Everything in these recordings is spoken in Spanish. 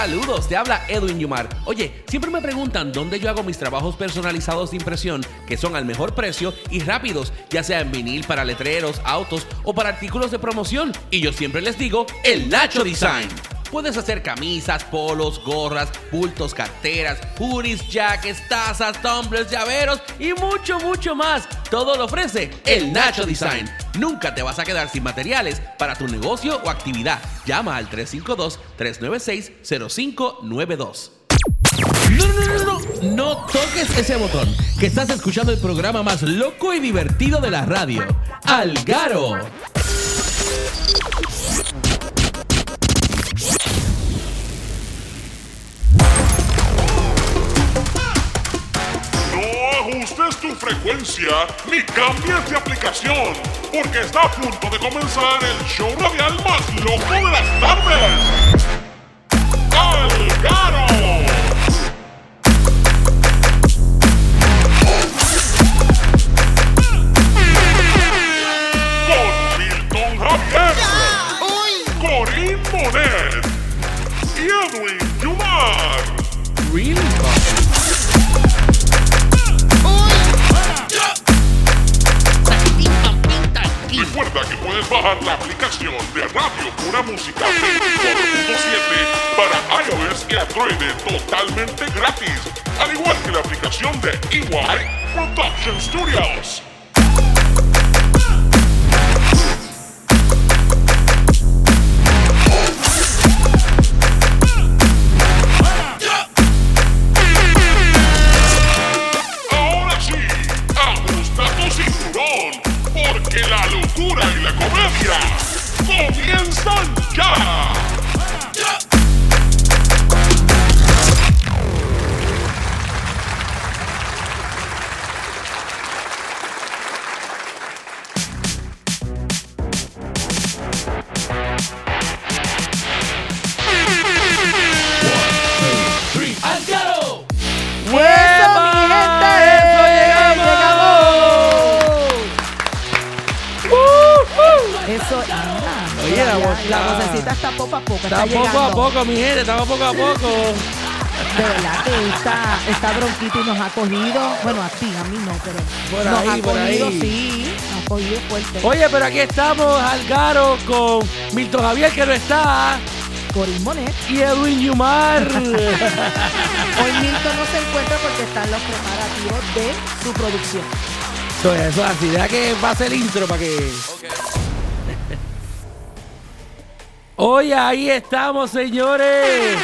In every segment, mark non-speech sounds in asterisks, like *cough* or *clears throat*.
Saludos, te habla Edwin Yumar. Oye, siempre me preguntan dónde yo hago mis trabajos personalizados de impresión, que son al mejor precio y rápidos, ya sea en vinil para letreros, autos o para artículos de promoción. Y yo siempre les digo, el Nacho Design. Puedes hacer camisas, polos, gorras, bultos, carteras, hoodies, jackets, tazas, tumblers, llaveros y mucho, mucho más. Todo lo ofrece el Nacho Design. Nunca te vas a quedar sin materiales para tu negocio o actividad. Llama al 352-396-0592. No, no, no, no, no, toques ese botón, que estás escuchando el programa más loco y divertido de la radio, Algaro. Ajustes tu frecuencia ni cambies de aplicación, porque está a punto de comenzar el show radial más loco de las tardes. ¡Algaro! Con Milton Javier, Corín Monet y Edwin Yumar. Really? Recuerda que puedes bajar la aplicación de Radio Pura Música 24.7 para iOS y Android totalmente gratis, al igual que la aplicación de EY Production Studios. God. Está poco a poco. Está, Está poco a llegando. poco, mi gente, estamos poco a poco. De verdad que esta, esta bronquitis nos ha cogido. Bueno, a ti, a mí no, pero. Por nos ahí, ha por cogido, ahí. sí. Nos ha cogido fuerte. Oye, pero aquí estamos, Algaro, con Milton Javier, que no está, Corín Monet. y Edwin Yumar. *laughs* Hoy Milton no se encuentra porque están los preparativos de su producción. So, eso es así, deja que pase el intro para que... Oye, ahí estamos, señores.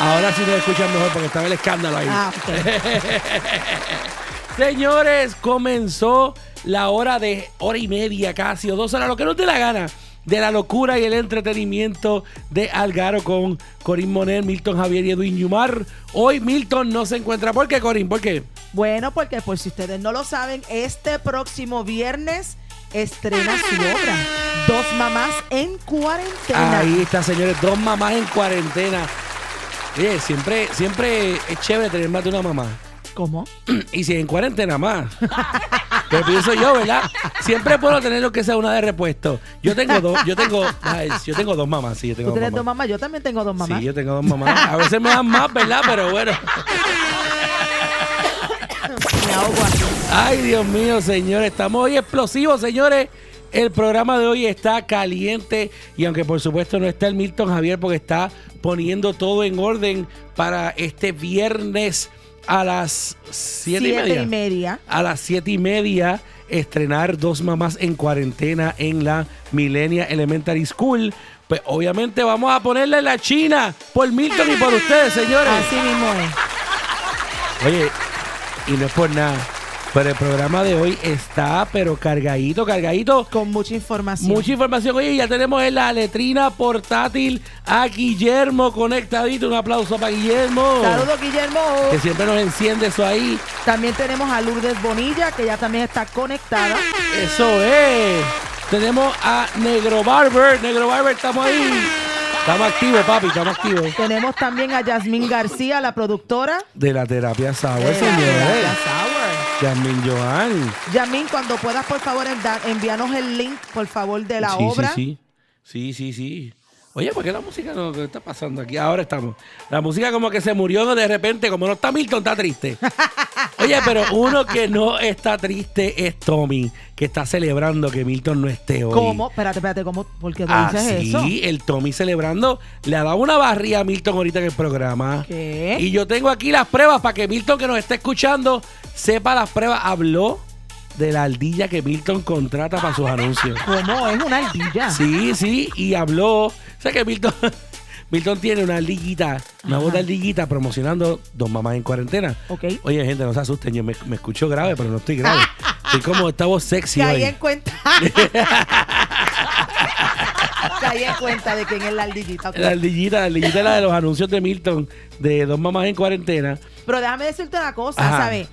Ahora sí nos escuchan mejor porque estaba el escándalo ahí. Ah. *laughs* Señores, comenzó la hora de hora y media casi, o dos horas, lo que no te la gana, de la locura y el entretenimiento de Algaro con Corín Monet, Milton Javier y Edwin Yumar. Hoy Milton no se encuentra. ¿Por qué, Corín? ¿Por qué? Bueno, porque por si ustedes no lo saben, este próximo viernes estrena su obra. Dos mamás en cuarentena. Ahí está, señores, dos mamás en cuarentena. Oye, siempre, siempre es chévere tener más de una mamá. ¿Cómo? Y si en cuarentena más. Que pienso yo, ¿verdad? Siempre puedo tener lo que sea una de repuesto. Yo tengo dos, yo tengo, ay, yo tengo dos mamás, sí, yo tengo ¿Tú dos mamás. mamás? Yo también tengo dos mamás. Sí, yo tengo dos mamás. A veces me dan más, ¿verdad? Pero bueno. Me ahogo aquí. Ay, Dios mío, señores. Estamos hoy explosivos, señores. El programa de hoy está caliente y aunque por supuesto no está el Milton Javier porque está poniendo todo en orden para este viernes a las siete, y Siete media. y media. A las siete y media estrenar Dos Mamás en Cuarentena en la Millennia Elementary School. Pues obviamente vamos a ponerle la China por Milton y por ustedes, señores. Así mismo es. Oye, y no es por nada, pero el programa de hoy está, pero cargadito, cargadito. Con mucha información. Mucha información. Oye, ya tenemos en la letrina portátil a Guillermo conectadito. Un aplauso para Guillermo. Saludos, Guillermo. Que siempre nos enciende eso ahí. También tenemos a Lourdes Bonilla, que ya también está conectada. Eso es. Tenemos a Negro Barber. Negro Barber, estamos ahí. Estamos activos, papi, estamos activos. Tenemos también a Yasmín García, la productora. De la terapia Sauer, de la señores. Yasmin Joan. Yasmín, cuando puedas, por favor, envíanos el link, por favor, de la sí, obra. Sí, sí, sí, sí, sí. Oye, ¿por qué la música no qué está pasando aquí? Ahora estamos. La música como que se murió de repente, como no está Milton, está triste. *laughs* Oye, pero uno que no está triste es Tommy, que está celebrando que Milton no esté hoy. ¿Cómo? Espérate, espérate, ¿cómo? ¿Por qué tú Ah, dices sí, eso? el Tommy celebrando. Le ha dado una barría a Milton ahorita en el programa. ¿Qué? Y yo tengo aquí las pruebas para que Milton, que nos está escuchando, sepa las pruebas. Habló de la ardilla que Milton contrata para sus anuncios. ¿Cómo? Es una ardilla. Sí, sí, y habló. O sea que Milton, *laughs* Milton tiene una ardillita, una voz de ardillita promocionando Dos Mamás en Cuarentena. Ok. Oye, gente, no se asusten, yo me, me escucho grave, pero no estoy grave. *laughs* Estoy como esta voz sexy Caí hoy. en cuenta. *laughs* Caí en cuenta de quién es la ardillita. ok. La ardillita, la ardillita es la de los anuncios de Milton, de Dos Mamás en Cuarentena. Pero déjame decirte una cosa, Ajá. ¿sabes?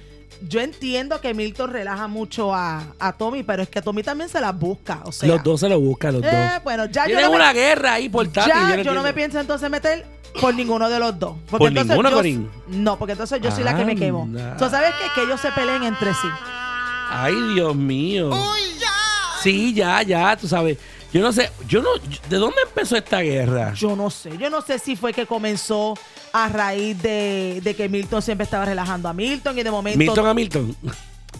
Yo entiendo que Milton relaja mucho a, a Tommy, pero es que Tommy también se las busca. O sea, los dos se lo buscan, los eh, dos. bueno, ya yo Tienen no, me, una guerra ahí portátil. ya yo no yo no entiendo. me pienso entonces meter por ninguno de los dos. Porque ¿Por entonces ninguno, yo- Corín? No, porque entonces yo soy la que me quemo. Tú sabes qué? que ellos se peleen entre sí. Ay, Dios mío. Sí, ya, ya, tú sabes. Yo no sé, yo no, ¿de dónde empezó esta guerra? Yo no sé. Yo no sé si fue que comenzó a raíz de, de que Milton siempre estaba relajando a Milton y de momento. Milton a Milton.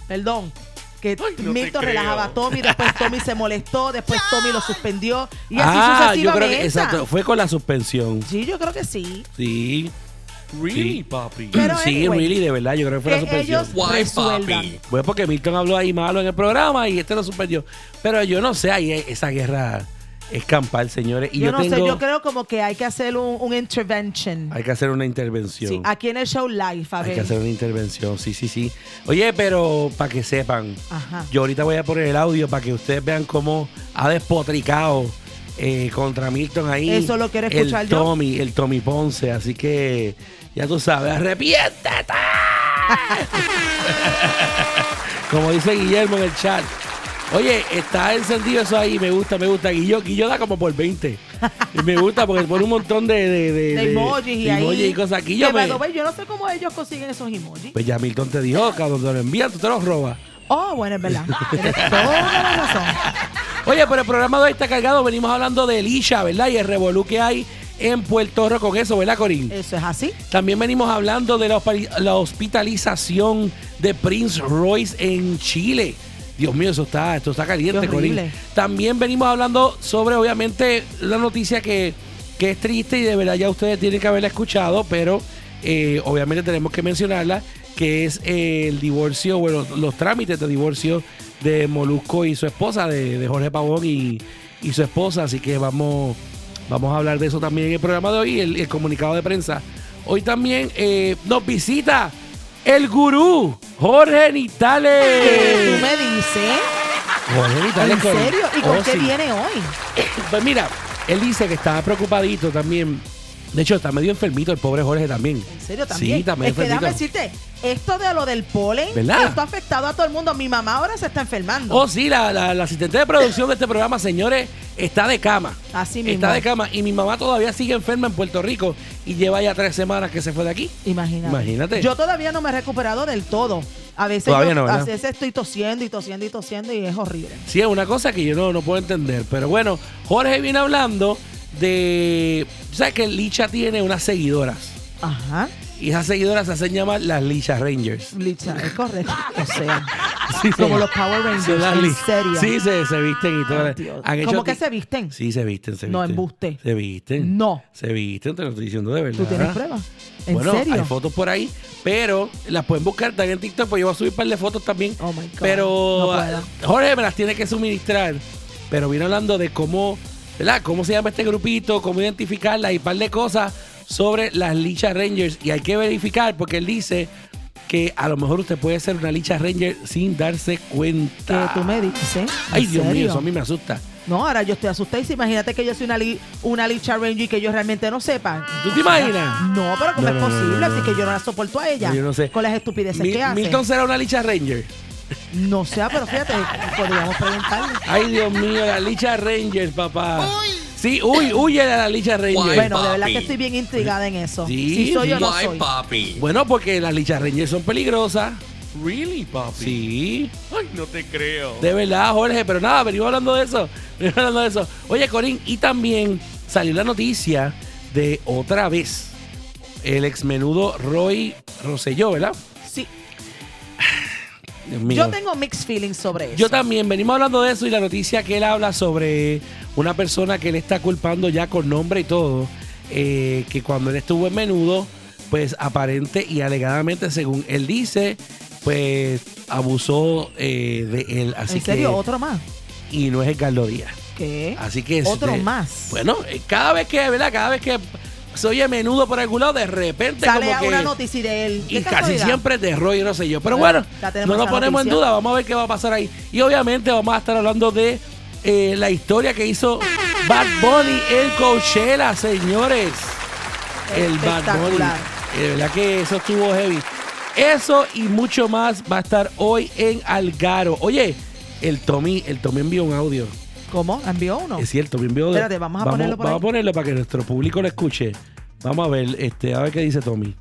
Perdón. Que no te Milton creo. relajaba a Tommy, después *laughs* Tommy se molestó, después Tommy lo suspendió y así ah, yo creo que, exacto, fue con la suspensión. Sí, yo creo que sí. Sí. Really, Sí. papi. *clears throat* Pero sí, anyway, really, de verdad, yo creo que fue la Que suspensión. ellos resuelvan. papi? Pues porque Milton habló ahí malo en el programa y este lo suspendió. Pero yo no sé, ahí esa guerra es campal, señores. Y yo, Yo, no tengo, sé, yo creo como que hay que hacer un, un intervention. hay que hacer una intervención. Sí, aquí en el show live, a Hay ver. que hacer una intervención, sí, sí, sí. Oye, pero para que sepan, Ajá. yo ahorita voy a poner el audio para que ustedes vean cómo ha despotricado eh, contra Milton ahí. Eso lo quiero escuchar el yo. Tommy, el Tommy Ponce, así que ya tú sabes, arrepiéntete. Como dice Guillermo en el chat. Oye, está encendido eso ahí, me gusta, me gusta. Guillo, Guillo da como por 20. Y me gusta porque pone un montón de, de, de, de emojis y emojis cosas. Guillo me- yo no sé cómo ellos consiguen esos emojis. pues ya Milton te dijo, que donde lo envían, tú te los robas. Oh, bueno, es verdad. *laughs* Tienes toda la razón. Oye, pero el programa de hoy está cargado. Venimos hablando de Elisha, ¿verdad? Y el revolú que hay en Puerto Rico con eso, ¿verdad, Corín? Eso es así. También venimos hablando de la, hospi- la hospitalización de Prince Royce en Chile. Dios mío, eso está, esto está caliente, Corín. También venimos hablando sobre, obviamente, la noticia que, que es triste y de verdad ya ustedes tienen que haberla escuchado, pero eh, obviamente tenemos que mencionarla, que es eh, el divorcio, bueno, los trámites de divorcio de Molusco y su esposa, de, de Jorge Pavón y, y su esposa. Así que vamos, vamos a hablar de eso también en el programa de hoy, el, el comunicado de prensa. Hoy también eh, nos visita el gurú, Jorge ¿Qué Nitales. tú me dices? Jorge Nitales. ¿En serio? ¿Y con Oh, qué sí. viene hoy? Pues mira, él dice que estaba preocupadito también. De hecho, está medio enfermito el pobre Jorge también. ¿En serio también? Sí, también es que déjame enfermito. decirte, esto de lo del polen, ¿Verdad? esto ha afectado a todo el mundo. Mi mamá ahora se está enfermando. Oh, sí, la, la- la asistente de producción de este programa, señores, está de cama. Así mismo. Está de cama. Y mi mamá todavía sigue enferma en Puerto Rico y lleva ya tres semanas que se fue de aquí. Imagínate. Imagínate. Yo todavía no me he recuperado del todo. A veces, yo- no, a veces estoy tosiendo y tosiendo y tosiendo y es horrible. Sí, es una cosa que yo no, no puedo entender. Pero bueno, Jorge viene hablando de. ¿Sabes que Licha tiene unas seguidoras? Ajá. Y esas seguidoras se hacen llamar las Licha Rangers. Licha, es correcto. O sea, *laughs* Sí, como los Power Rangers. En serio. Sí, se, se visten y todo. Ay, Dios. Han hecho ¿Cómo que se visten? Sí, se visten, se visten. No, embuste. Se visten. No. Se visten, te lo estoy diciendo de verdad. ¿Tú tienes pruebas? ¿En bueno, serio? hay fotos por ahí, pero las pueden buscar también en TikTok, pues yo voy a subir un par de fotos también. Oh, my God. Pero No puedo. Jorge me las tiene que suministrar. Pero viene hablando de cómo, ¿verdad? Cómo se llama este grupito, cómo identificarla y un par de cosas sobre las Licha Rangers. Y hay que verificar porque él dice que a lo mejor usted puede ser una Licha Ranger sin darse Que cuenta. tú me dices. ¿En Ay, Dios mío, eso a mí me asusta. No, ahora yo estoy asustada. Imagínate que yo soy una, li- una Licha Ranger y que yo realmente no sepa. ¿Tú te imaginas? No, pero ¿cómo No, es no, posible? no. Así que yo no la soporto a ella. Yo no sé. Con las estupideces Mil- que hace. Milton será una Licha Ranger. No sé, pero fíjate, podríamos preguntarle. Ay, Dios mío, la Licha Rangers, papá. Sí, uy, huye de la Licha Ranger. Guay. Bueno, de verdad que estoy bien intrigada en eso. Sí, si soy sí. o no Why, soy. papi? Bueno, porque las Licha Rangers son peligrosas. Really, papi? Sí, Ay, no te creo. de verdad, Jorge. Pero nada, venimos hablando de eso. *laughs* Venimos hablando de eso. Oye, Corín, y también salió la noticia de otra vez el ex menudo Roy Rosselló, ¿verdad? Yo tengo mixed feelings sobre eso. Yo también, venimos hablando de eso y la noticia que él habla sobre una persona que él está culpando ya con nombre y todo, eh, que cuando él estuvo en menudo, pues aparente y alegadamente, según él dice, pues abusó eh, de él. Así ¿En serio? que, ¿Otro más? Y no es Edgardo Díaz. ¿Qué? Así que ¿Otro más? Bueno, eh, cada vez que, ¿verdad? Cada vez que se oye menudo por algún lado, de repente Sale como a que una noticia de él. y ¿Qué casi siempre de Roy Rosselló. Pero Bueno, no nos ponemos en duda. Vamos a ver qué va a pasar ahí. Y obviamente vamos a estar hablando de eh, la historia que hizo Bad Bunny en Coachella, señores. El Bad Bunny. De verdad que eso estuvo heavy. Eso y mucho más va a estar hoy en Algaro. Oye, el Tommy, el Tommy envió un audio. ¿Cómo? ¿Envió uno? Es cierto, me envió. Espérate, vamos a ponerlo por Vamos ahí. a ponerlo para que nuestro público lo escuche. Vamos a ver, este, a ver qué dice Tommy.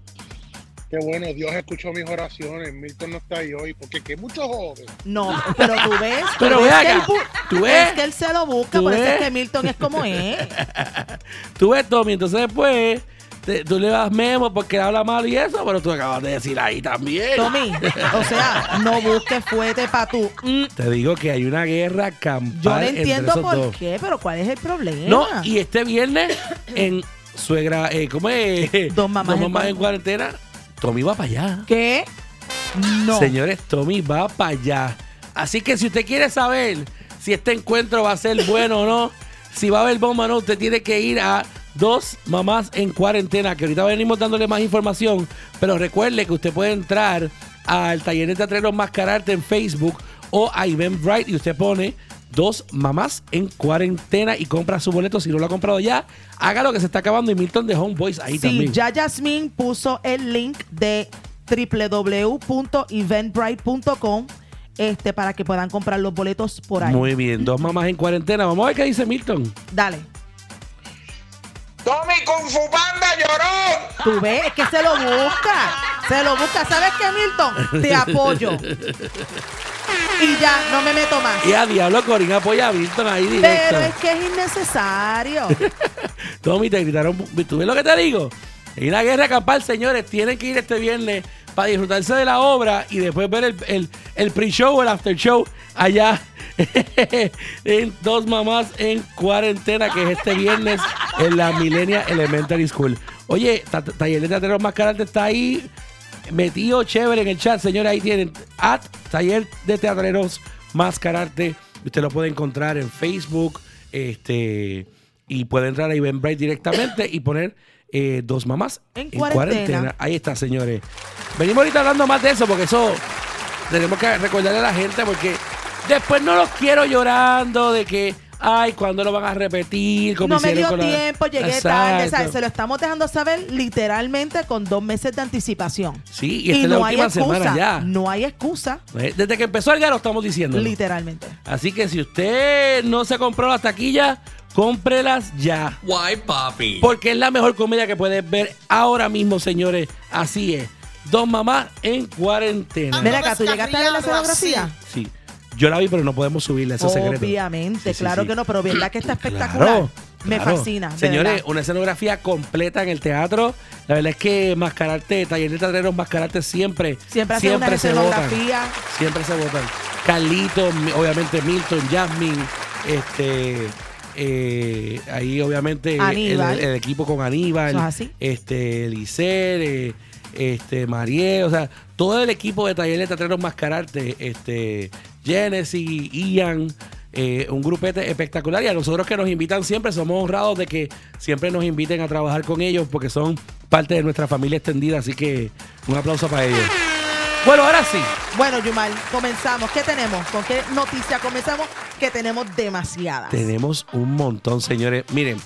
Qué bueno, Dios escuchó mis oraciones. Milton no está ahí hoy, porque que muchos jóvenes. No, pero tú ves. *laughs* Pero tú ve ves que acá, él bu- tú ves, Es que él se lo busca, tú por eso es ves. que Milton es como es. *laughs* Tú ves, Tommy, entonces después te- tú le das memo porque habla mal y eso, pero tú acabas de decir ahí también. Tommy, *laughs* o sea, no busques fuerte para tú. Mm, Te digo que hay una guerra campal Yo no entiendo por dos. qué, pero ¿cuál es el problema? No, y este viernes en suegra, eh, ¿cómo es? *laughs* Dos mamás en en cuarentena. Tommy va para allá. ¿Qué? No. Señores, Tommy va para allá. Así que si usted quiere saber si este encuentro va a ser bueno o no, si va a haber bomba o no, usted tiene que ir a dos mamás en cuarentena, que ahorita venimos dándole más información, pero recuerde que usted puede entrar al taller de teatreros Mascararte en Facebook o a Eventbrite y usted pone dos mamás en cuarentena y compra su boleto. Si no lo ha comprado ya, hágalo que se está acabando y Milton de Homeboys ahí Sí, también. ya Jasmine puso el link de www.eventbrite.com este, para que puedan comprar los boletos por ahí. Muy bien, dos mamás en cuarentena. Vamos a ver qué dice Milton. Dale. Tommy Kung Fu Panda lloró. Tú ves, es que se lo busca. Se lo busca. ¿Sabes qué, Milton? Te *laughs* apoyo. Y ya, no me meto más. Y a Diablo Corín apoya a Milton ahí directo. Pero es que es innecesario. *laughs* Tommy, te gritaron. ¿Tú ves lo que te digo? Hay una guerra campal, señores. Tienen que ir este viernes para disfrutarse de la obra y después ver el, el, el pre-show o el after-show allá *laughs* en Dos Mamás en Cuarentena, que es este viernes en la Millennia Elementary School. Oye, ta- Taller de Teatreros Mascararte está ahí metido chévere en el chat, señores. Ahí tienen at Taller de Teatreros Mascararte. Usted lo puede encontrar en Facebook. Este y puede entrar a Eventbrite directamente y poner eh, dos mamás En cuarentena. Ahí está, señores. Venimos ahorita hablando más de eso porque eso tenemos que recordarle a la gente porque después no los quiero llorando de que, ay, ¿cuándo lo van a repetir? Como No me dio con la- tiempo, llegué tarde. Exacto. ¿sabes? Se lo estamos dejando saber literalmente con dos meses de anticipación. Sí, y esta es la última semana ya. No hay excusa, Desde que empezó el lo estamos diciendo. literalmente. Así que si usted no se compró las taquillas, cómprelas ya. Guay, papi. Porque es la mejor comedia que puedes ver ahora mismo, señores. Así es. Dos mamás en cuarentena. Mira acá, ¿tú llegaste a ver la escenografía? Sí. Yo la vi, pero no podemos subirla, ese secreto. Obviamente, Sí, sí, claro sí. que no, pero verdad que está *clears throat* espectacular. Claro, Me claro. fascina. de Señores, verdad. una escenografía completa en el teatro. La verdad es que Mascararte, Taller de Teatreros Mascararte siempre, Siempre hace una se votan. escenografía. Siempre se votan. Carlito, mi- obviamente Milton, Jasmine, este. eh, ahí obviamente el, Aníbal. el equipo con Aníbal, Eso es así. este Licer, eh, este Mariel, o sea, todo el equipo de Taller de Teatreros Mascararte, este Genesis, Ian, eh, un grupete espectacular y a nosotros que nos invitan siempre somos honrados de que siempre nos inviten a trabajar con ellos porque son parte de nuestra familia extendida, así que un aplauso para ellos. Bueno, ahora sí, Bueno, Yumal, comenzamos. ¿Qué tenemos? ¿Con qué noticia comenzamos? Que tenemos demasiadas. tenemos un montón, señores. Miren,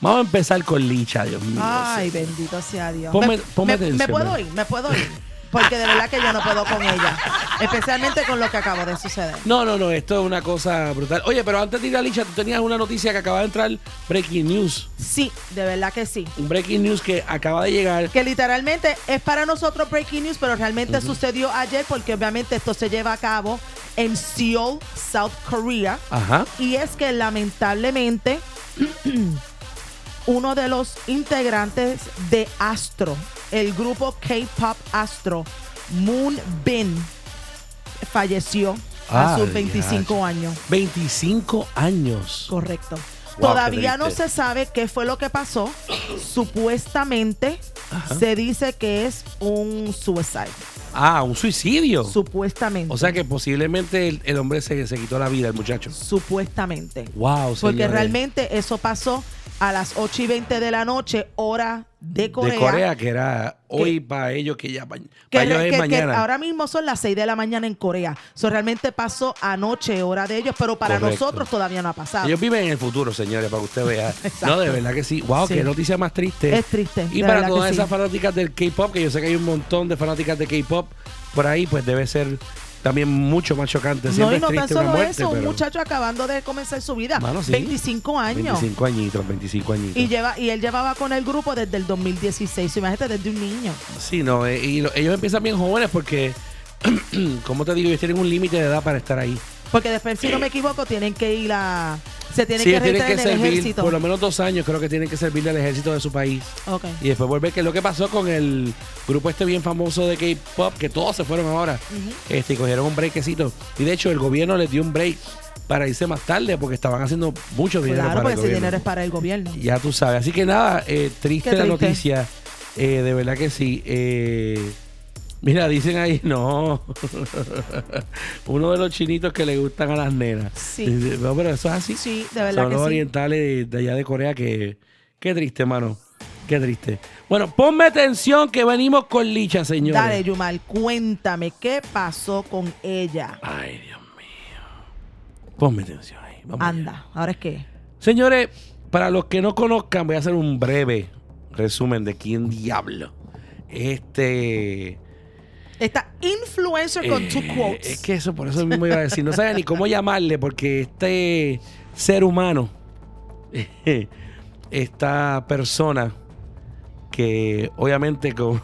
vamos a empezar con Licha, Dios mío. Ay, bendito sea Dios. Ponme- me, ponme me- atención, me puedo ir, me puedo ir. Porque de verdad que yo no puedo con ella. Especialmente con lo que acabó de suceder. No, no, no, esto es una cosa brutal. Oye, pero antes de ir a Licha, tú tenías una noticia que acaba de entrar, Breaking News. Sí, de verdad que sí. Un Breaking News que acaba de llegar. Que literalmente es para nosotros breaking news, pero realmente sucedió ayer porque obviamente esto se lleva a cabo en Seoul, South Korea. Ajá. Y es que lamentablemente *clears throat* uno de los integrantes de Astro, el grupo K-Pop Astro, Moon Bin, falleció Ah, a sus 25 diache. años. 25 años. Correcto. Wow, Todavía no se sabe qué fue lo que pasó. Supuestamente se dice que es un suicide. Ah, un suicidio. Supuestamente. o sea que posiblemente el, el hombre se, se quitó la vida, el muchacho. Supuestamente. Wow, Porque señores. realmente eso pasó a las 8 y 20 de la noche, hora de Corea. De Corea, que era hoy para ellos que ya para Que, ellos es que mañana. ahora mismo son las 6 de la mañana en Corea. Eso realmente pasó anoche, hora de ellos, pero para Correcto. nosotros todavía no ha pasado. Ellos viven en el futuro, señores, para que usted vea. *laughs* No, de verdad que sí. Wow, Sí. qué noticia más triste. Es triste, Y para todas sí. esas fanáticas del K-pop, que yo sé que hay un montón de fanáticas de K-pop por ahí, pues debe ser también mucho más chocante. no, y no tan solo muerte, eso, un muchacho acabando de comenzar su vida. Mano, sí. 25 años. 25 añitos, 25 añitos. Y, lleva, y él llevaba con el grupo desde el 2016. Imagínate, desde un niño. Sí, no, eh, y lo- ellos empiezan bien jóvenes porque, *clears throat* como te digo, ellos tienen un límite de edad para estar ahí. Porque después, si no me equivoco, tienen que ir a. Se tienen Sí, que tienen que en el servir ejército. por lo menos dos años, creo que tienen que servirle al ejército de su país. Y después volver, que es lo que pasó con el grupo este bien famoso de K-pop, que todos se fueron ahora. este, y cogieron un breakcito. Y de hecho, el gobierno les dio un break para irse más tarde porque estaban haciendo mucho dinero Claro, para porque el ese gobierno. dinero es para el gobierno. Ya tú sabes. Así que nada, eh, triste, Qué la triste. noticia. Eh, de verdad que sí. Eh, mira, dicen ahí, *laughs* no. *laughs* Uno de los chinitos que le gustan a las nenas. Sí. No, pero eso es así. Sí, de verdad Son que los sí. orientales de, allá de Corea que... Qué triste, mano. Qué triste. Bueno, ponme atención que venimos con Licha, señores. Dale, Yumal, cuéntame qué pasó con ella. Ay, Dios mío. Ponme atención ahí. Vamos allá. Anda, ¿ahora es qué? Señores, para los que no conozcan, voy a hacer un breve resumen de quién diablo. Este. Esta influencer con two eh, quotes. Es que eso, por eso mismo iba a decir. No sabía ni cómo llamarle, porque este ser humano, *laughs* esta persona, que obviamente con-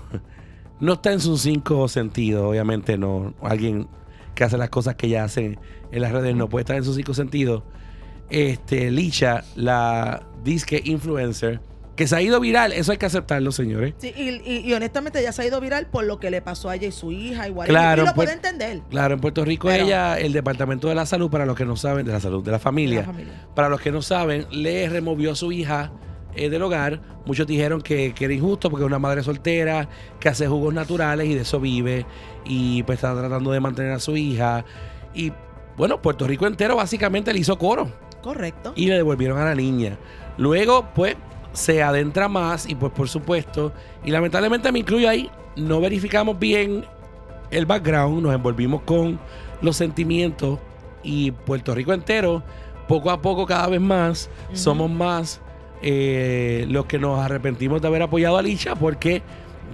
no está en sus cinco sentidos, obviamente no. Alguien que hace las cosas que ella hace en las redes no puede estar en sus cinco sentidos. Este, Licha, la disque influencer, que se ha ido viral, eso hay que aceptarlo, señores. Sí, y, y- y honestamente ya se ha ido viral por lo que le pasó a ella y su hija. Igual. Claro, y lo puede entender. Claro, en Puerto Rico Pero- ella, el Departamento de la Salud, para los que no saben, de la salud, de la familia, De la familia. para los que no saben, le removió a su hija eh, del hogar. Muchos dijeron que, que era injusto porque es una madre soltera, que hace jugos naturales y de eso vive, y pues está tratando de mantener a su hija. Y bueno, Puerto Rico entero básicamente le hizo coro Correcto. y le devolvieron a la niña. Luego, pues, se adentra más y pues por supuesto, y lamentablemente me incluyo ahí, no verificamos bien el background, nos envolvimos con los sentimientos y Puerto Rico entero, poco a poco, cada vez más, somos más eh, los que nos arrepentimos de haber apoyado a Licha porque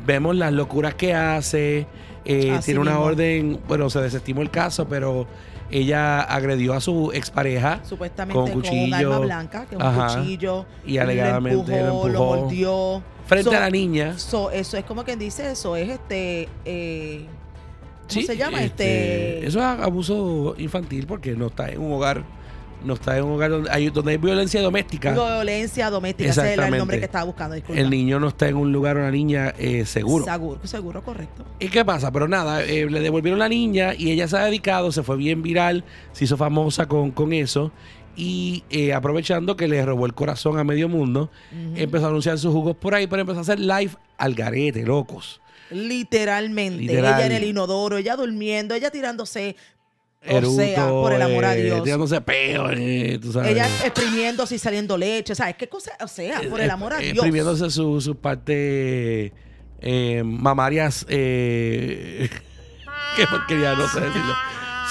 vemos las locuras que hace, eh, tiene una mismo. orden, bueno, se desestimó el caso, pero ella agredió a su expareja Supuestamente con con, un cuchillo. arma blanca, que es un Ajá. cuchillo. Y alegadamente lo empujó, mordió. frente So- a la niña. so, eso es como quien dice, eso es este. eh, ¿Cómo Sí, se llama? Este. Eso es abuso infantil porque no está en un hogar, no está en un hogar donde hay, donde hay violencia doméstica. Violencia doméstica. Ese es el nombre que estaba buscando. Disculpa. El niño no está en un lugar o una niña eh, seguro. Seguro, seguro, correcto. ¿Y qué pasa? Pero nada, eh, le devolvieron la niña y ella se ha dedicado, se fue bien viral, se hizo famosa con, con eso. Y eh, aprovechando que le robó el corazón a medio mundo, empezó a anunciar sus jugos por ahí, pero empezó a hacer live al garete, locos. Literalmente. Literal. Ella en el inodoro, ella durmiendo, ella tirándose. O sea, por el amor a eh, Dios. tirándose peo, eh, tú sabes. Ella exprimiéndose y saliendo leche. ¿Sabes qué cosa? O sea, por el amor a Eh, Dios. Exprimiéndose sus su partes eh, mamarias. *laughs* Qué porquería, no sé decirlo.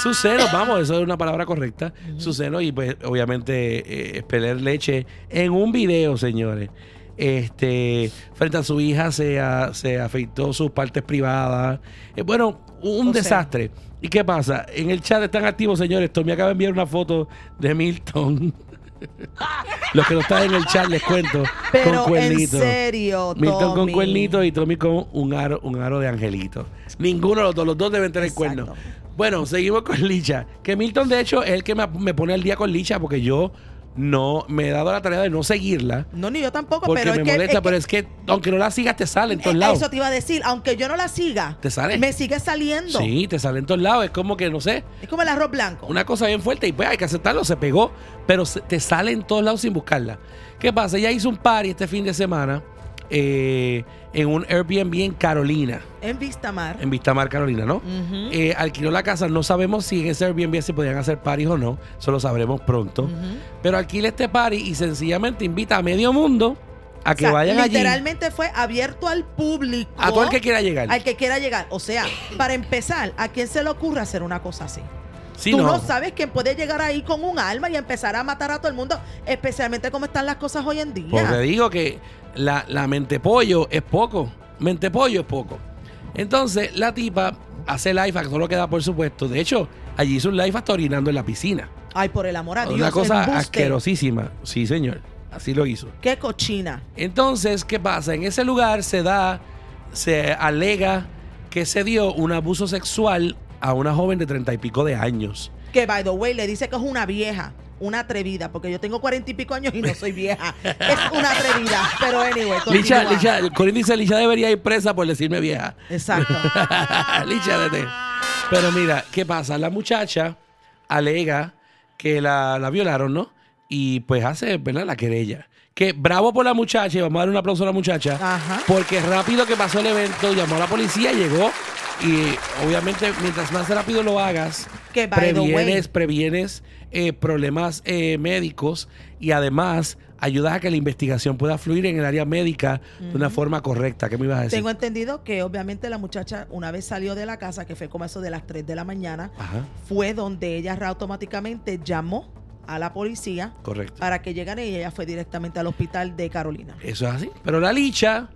Sus senos, vamos, eso es una palabra correcta. Sus senos y pues obviamente expeler leche en un video, señores. Este, frente a su hija se, a- se afeitó sus partes privadas. Bueno, un O sea. desastre. ¿Y qué pasa? En el chat están activos, señores. Tommy acaba de enviar una foto de Milton. *laughs* Los que no están en el chat les cuento. Pero con en serio, Milton con Tommy. cuernito y Tommy con un aro, un aro de angelito. Ninguno de los dos, los dos deben tener cuernos. Bueno, seguimos con Licha. Que Milton, de hecho, es el que me, me pone al día con Licha porque yo no me he dado la tarea de no seguirla. No, ni yo tampoco, Porque pero me es que, molesta, es pero que- es que aunque no la sigas, te sale en todos eh, lados. Eso te iba a decir, aunque yo no la siga, ¿Te sale? me sigue saliendo. Sí, te sale en todos lados. Es como que, no sé, Es como el arroz blanco. una cosa bien fuerte y pues hay que aceptarlo, se pegó, pero te sale en todos lados sin buscarla. ¿Qué pasa? Ella hizo un party este fin de semana eh, en un Airbnb en Carolina, En Vistamar. en Vistamar, Carolina, ¿no? Eh, alquiló la casa, no sabemos si en ese Airbnb se podían hacer parties o no, eso lo sabremos pronto. Pero alquila este party y sencillamente invita a medio mundo a que O sea, vayan allí. literalmente fue abierto al público. A todo el que quiera llegar. Al que quiera llegar. O sea, para empezar, ¿a quién se le ocurre hacer una cosa así? Sí, Tú no. no. sabes quién puede llegar ahí con un arma y empezar a matar a todo el mundo, especialmente como están las cosas hoy en día. Porque digo que la, la mente pollo es poco. Mente pollo es poco. Entonces, la tipa hace live a todo lo que da, por supuesto. De hecho, allí hizo un live hasta orinando en la piscina. Ay, por el amor a Dios. Una cosa embuste. asquerosísima. Sí, señor. Así lo hizo. Qué cochina. Entonces, ¿qué pasa? En ese lugar se da, se alega que se dio un abuso sexual a una joven de treinta y pico de años. Que, by the way, le dice que es una vieja, una atrevida, porque yo tengo cuarenta y pico años y no soy vieja. *laughs* es una atrevida. Pero, anyway, Licha. Licha, Corín dice, Licha debería ir presa por decirme vieja. Exacto. *laughs* Licha, vete. Pero mira, ¿qué pasa? La muchacha alega que la, la violaron, ¿no? Y pues hace, ¿verdad? La querella. Que bravo por la muchacha, y vamos a dar un aplauso a la muchacha, Ajá. porque rápido que pasó el evento, llamó a la policía, llegó, y obviamente mientras más rápido lo hagas, Que, previenes, previenes eh, problemas eh, médicos y además ayudas a que la investigación pueda fluir en el área médica de una forma correcta. ¿Qué me ibas a decir? Tengo entendido que obviamente la muchacha, una vez salió de la casa, que fue como eso de las 3 de la mañana, Ajá, fue donde ella automáticamente llamó a la policía correcto. para que llegaran y ella fue directamente al hospital de Carolina. Eso es así. Pero la licha,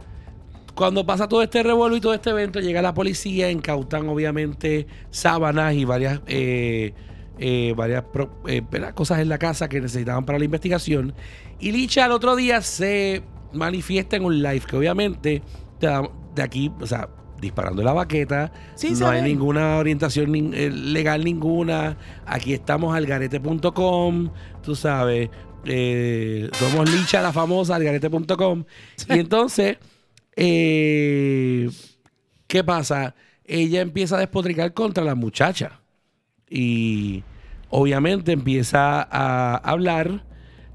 cuando pasa todo este revuelo y todo este evento, llega la policía, incautan obviamente sábanas y varias, eh, eh, varias eh, cosas en la casa que necesitaban para la investigación. Y Licha al otro día se manifiesta en un live que obviamente te da- de aquí, o sea, disparando la baqueta, Sí, no hay ninguna orientación legal ninguna. Aquí estamos algarete.com, tú sabes. somos Licha la famosa, algarete.com. Y entonces, eh, ¿qué pasa? Ella empieza a despotricar contra la muchacha. Y obviamente empieza a hablar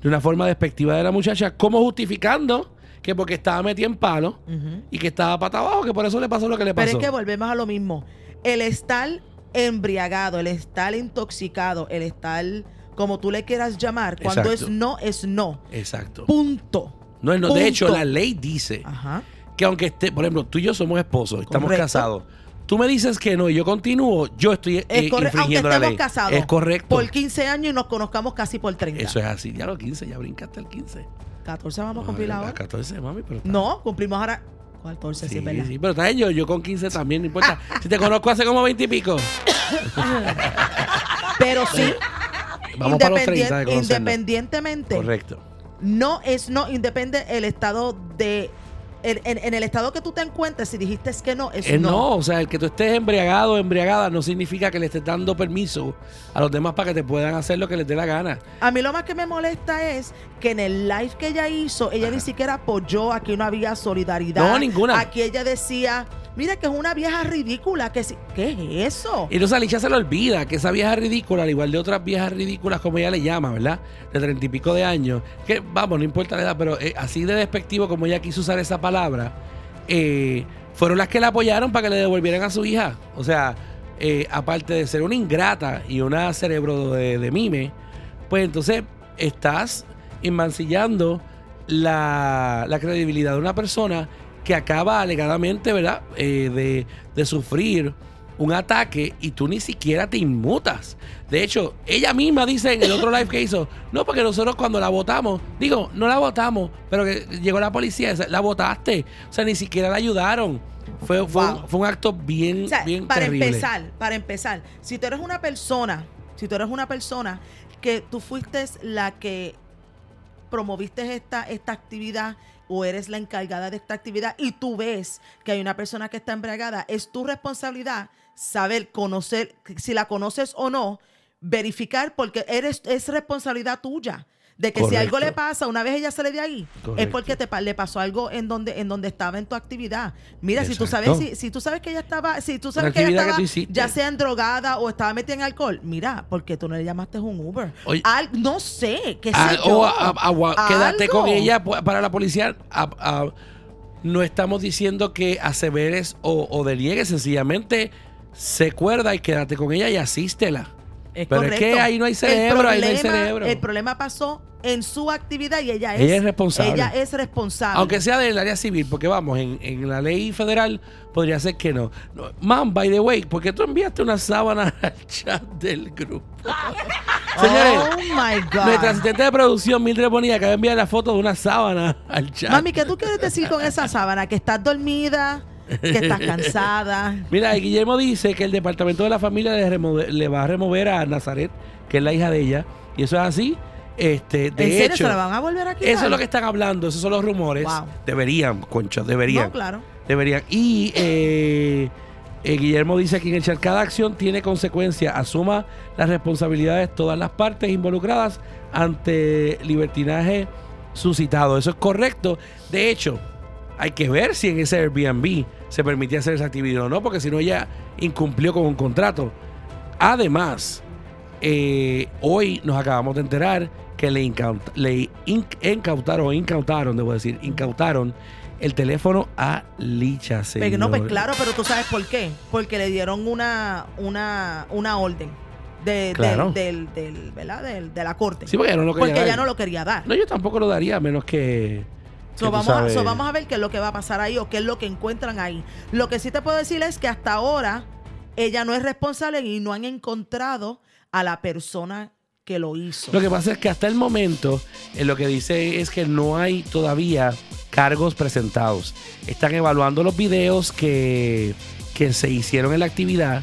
de una forma despectiva de la muchacha, como justificando que porque estaba metida en palo y que estaba pata abajo, que por eso le pasó lo que le Pero pasó. es que volvemos a lo mismo. El estar embriagado, el estar intoxicado, el estar como tú le quieras llamar, cuando Exacto. es no, es no. Exacto. Punto. No, no, de Punto. hecho, la ley dice Ajá. Que aunque esté, por ejemplo, tú y yo somos esposos, estamos Correcto. casados. Tú me dices que no y yo continúo, yo estoy eh, Es correcto. Aunque infringiendo la estemos ley. casados Es correcto. por 15 años y nos conozcamos casi por 30. Eso es así. Ya los 15, ya brincaste el 15. 14 vamos a cumplir ahora. a 14, mami, pero está- No, cumplimos ahora 14, sí, Sí, es verdad. sí, pero está yo, yo con 15 también, no importa. si te conozco hace como 20 y pico. *laughs* Pero sí, Vamos para los 30 de independien- conocernos. independientemente, Correcto. no es no, independe el estado de. En el estado que tú te encuentres, si dijiste que no, es Eh, no. no. o sea, el que tú estés embriagado o embriagada no significa que le estés dando permiso a los demás para que te puedan hacer lo que les dé la gana. A mí lo más que me molesta es que en el live que ella hizo, ella ni siquiera apoyó, aquí no había solidaridad. No, ninguna. Aquí ella decía, mira que es una vieja ridícula, que ¿qué es eso? Y entonces Alicia se le olvida que esa vieja ridícula, al igual de otras viejas ridículas, como ella le llama, ¿verdad? De treinta y pico de años, que vamos, no importa la edad, pero eh, así de despectivo como ella quiso usar esa palabra, eh, fueron las que la apoyaron para que le devolvieran a su hija. O sea, eh, aparte de ser una ingrata y una cerebro de, mime, pues entonces estás enmancillando la, la credibilidad de una persona que acaba alegadamente, ¿verdad?, Eh, de, de sufrir un ataque y tú ni siquiera te inmutas. De hecho, ella misma dice en el otro live que hizo, no, porque nosotros cuando la votamos, digo, no la votamos, pero que llegó la policía, la votaste. O sea, ni siquiera la ayudaron. Fue, fue, un, Wow. fue un acto bien, O sea, bien para terrible. empezar, para empezar, si tú eres una persona, si tú eres una persona que tú fuiste la que promoviste esta, esta actividad o eres la encargada de esta actividad y tú ves que hay una persona que está embriagada, es tu responsabilidad saber, conocer, si la conoces o no, verificar, porque eres, es responsabilidad tuya De que si algo le pasa, una vez ella sale de ahí, es porque te, le pasó algo en donde, en donde estaba en tu actividad. Mira, si tú sabes, si, si tú sabes que ella estaba, si tú sabes que ella que estaba ya sea en drogada o estaba metida en alcohol, mira, porque tú no le llamaste un Uber. Oye. Al- no sé, qué sé Ah, yo. o a- quédate Algo. con ella para la policía. no estamos diciendo que aseveres o, o deniegues, sencillamente se cuerda y quédate con ella y asístela. Es Pero es que ahí no hay cerebro, ahí no hay problema- cerebro. El problema pasó en su actividad y ella es, Ella es responsable. Ella es responsable. Aunque sea del área civil, porque vamos, en, en la ley federal podría ser que no. no. Man, by the way, ¿por qué tú enviaste una sábana *laughs* al chat del grupo? *laughs* Señores, oh my God. nuestra asistente de producción, Mildred Bonilla, acaba de enviar la foto de una sábana al chat. Mami, ¿qué tú quieres decir con esa sábana? ¿Que estás dormida? ¿Que estás cansada? *laughs* Mira, Guillermo dice que el departamento de la familia le, le va a remover a Nazaret, que es la hija de ella, y eso es así. Este, de ¿En serio hecho, se la van a volver a quitar? eso es lo que están hablando, esos son los rumores. Wow. Deberían, concho, deberían. No, claro. Deberían. Y eh, eh, Guillermo dice aquí en el chat, cada acción tiene consecuencias. Asuma las responsabilidades todas las partes involucradas ante libertinaje suscitado. Eso es correcto. De hecho, hay que ver si en ese Airbnb se permitía hacer esa actividad o no, porque si no ella incumplió con un contrato. Además, eh, hoy nos acabamos de enterar que le, incaut- le in- incautaron, incautaron, debo decir, incautaron el teléfono a Licha, señor. Pero no, pues claro, pero tú sabes por qué. Porque le dieron una, una, una orden de, Claro. del, del, del- ¿verdad? De la corte. Sí, porque no lo quería porque dar. ella no lo quería dar. No, yo tampoco lo daría, a menos que... So, vamos, a, so, vamos a ver qué es lo que va a pasar ahí o qué es lo que encuentran ahí. Lo que sí te puedo decir es que hasta ahora ella no es responsable y no han encontrado a la persona que lo hizo. Lo que pasa es que hasta el momento eh, lo que dice es que no hay todavía cargos presentados. Están evaluando los videos que, que se hicieron en la actividad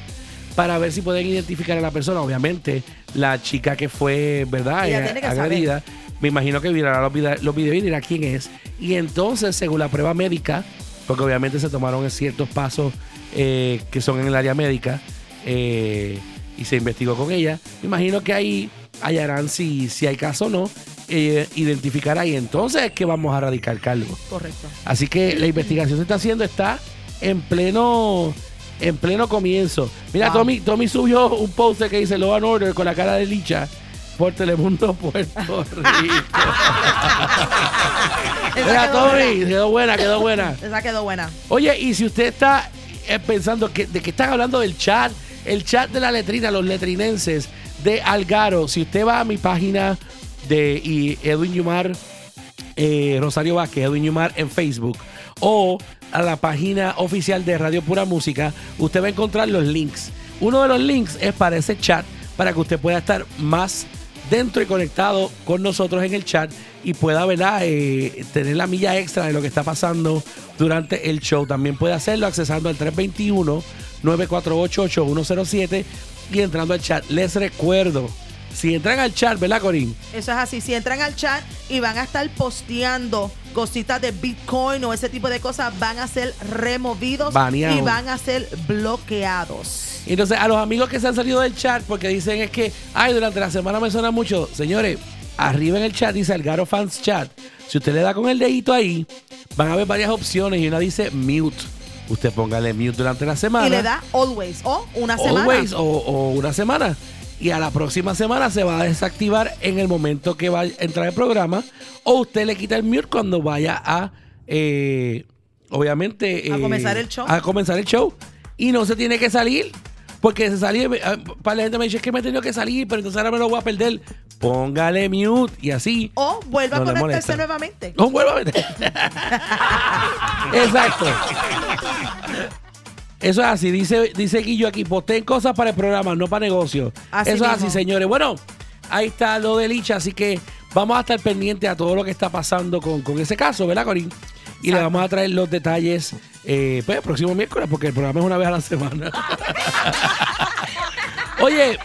para ver si pueden identificar a la persona. Obviamente, la chica que fue, ¿verdad? Ella Eh, tiene que agredida. Me imagino que mirará los, vide- los videos y dirá quién es. Y entonces, según la prueba médica, porque obviamente se tomaron ciertos pasos eh, que son en el área médica, eh, y se investigó con ella, me imagino que ahí hallarán si, si hay caso o no, eh, identificará y entonces es que vamos a radicar cargo. Correcto. Así que la investigación se está haciendo, está en pleno en pleno comienzo. Mira, Wow. Tommy, Tommy subió un poster que dice Law and Order con la cara de Licha por Telemundo Puerto *laughs* Rico. Mira, Tommy, buena. quedó buena, quedó buena. Esa quedó buena. Oye, y si usted está eh, pensando que, de que están hablando del chat, el chat de la letrina, los letrinenses de Algaro, si usted va a mi página de Edwin Yumar, eh, Rosario Vázquez, Edwin Yumar en Facebook, o a la página oficial de Radio Pura Música, usted va a encontrar los links. Uno de los links es para ese chat, para que usted pueda estar más dentro y conectado con nosotros en el chat y pueda ¿verdad? Eh, tener la milla extra de lo que está pasando durante el show. También puede hacerlo accesando al 321-948-8107 y entrando al chat. Les recuerdo, si entran al chat, ¿verdad, Corín? Eso es así. Si entran al chat y van a estar posteando cositas de Bitcoin o ese tipo de cosas, van a ser removidos y van a ser bloqueados. Entonces, a los amigos que se han salido del chat porque dicen es que, ay, durante la semana me suena mucho. Señores, arriba en el chat dice Algaro Fans Chat. Si usted le da con el dedito ahí, van a ver varias opciones y una dice mute. Usted póngale mute durante la semana. Y le da always o una semana. Always o, o una semana. Y a la próxima semana se va a desactivar en el momento que va a entrar el programa. O usted le quita el mute cuando vaya a, eh, obviamente... A eh, comenzar el show. A comenzar el show. Y no se tiene que salir. Porque se salía, eh, para la gente me dice, es que me he tenido que salir, pero entonces ahora me lo voy a perder. Póngale mute y así. O vuelva No a conectarse nuevamente. No vuelva a meter. *laughs* Exacto. Eso es así, dice, dice Guillo aquí, posteen cosas para el programa, no para negocio. Así Eso es así, señores. Bueno, ahí está lo de Licha, así que vamos a estar pendientes a todo lo que está pasando con, con ese caso, ¿verdad, Corín? Y le vamos a traer los detalles eh, pues, el próximo miércoles, porque el programa es una vez a la semana. *laughs* oye,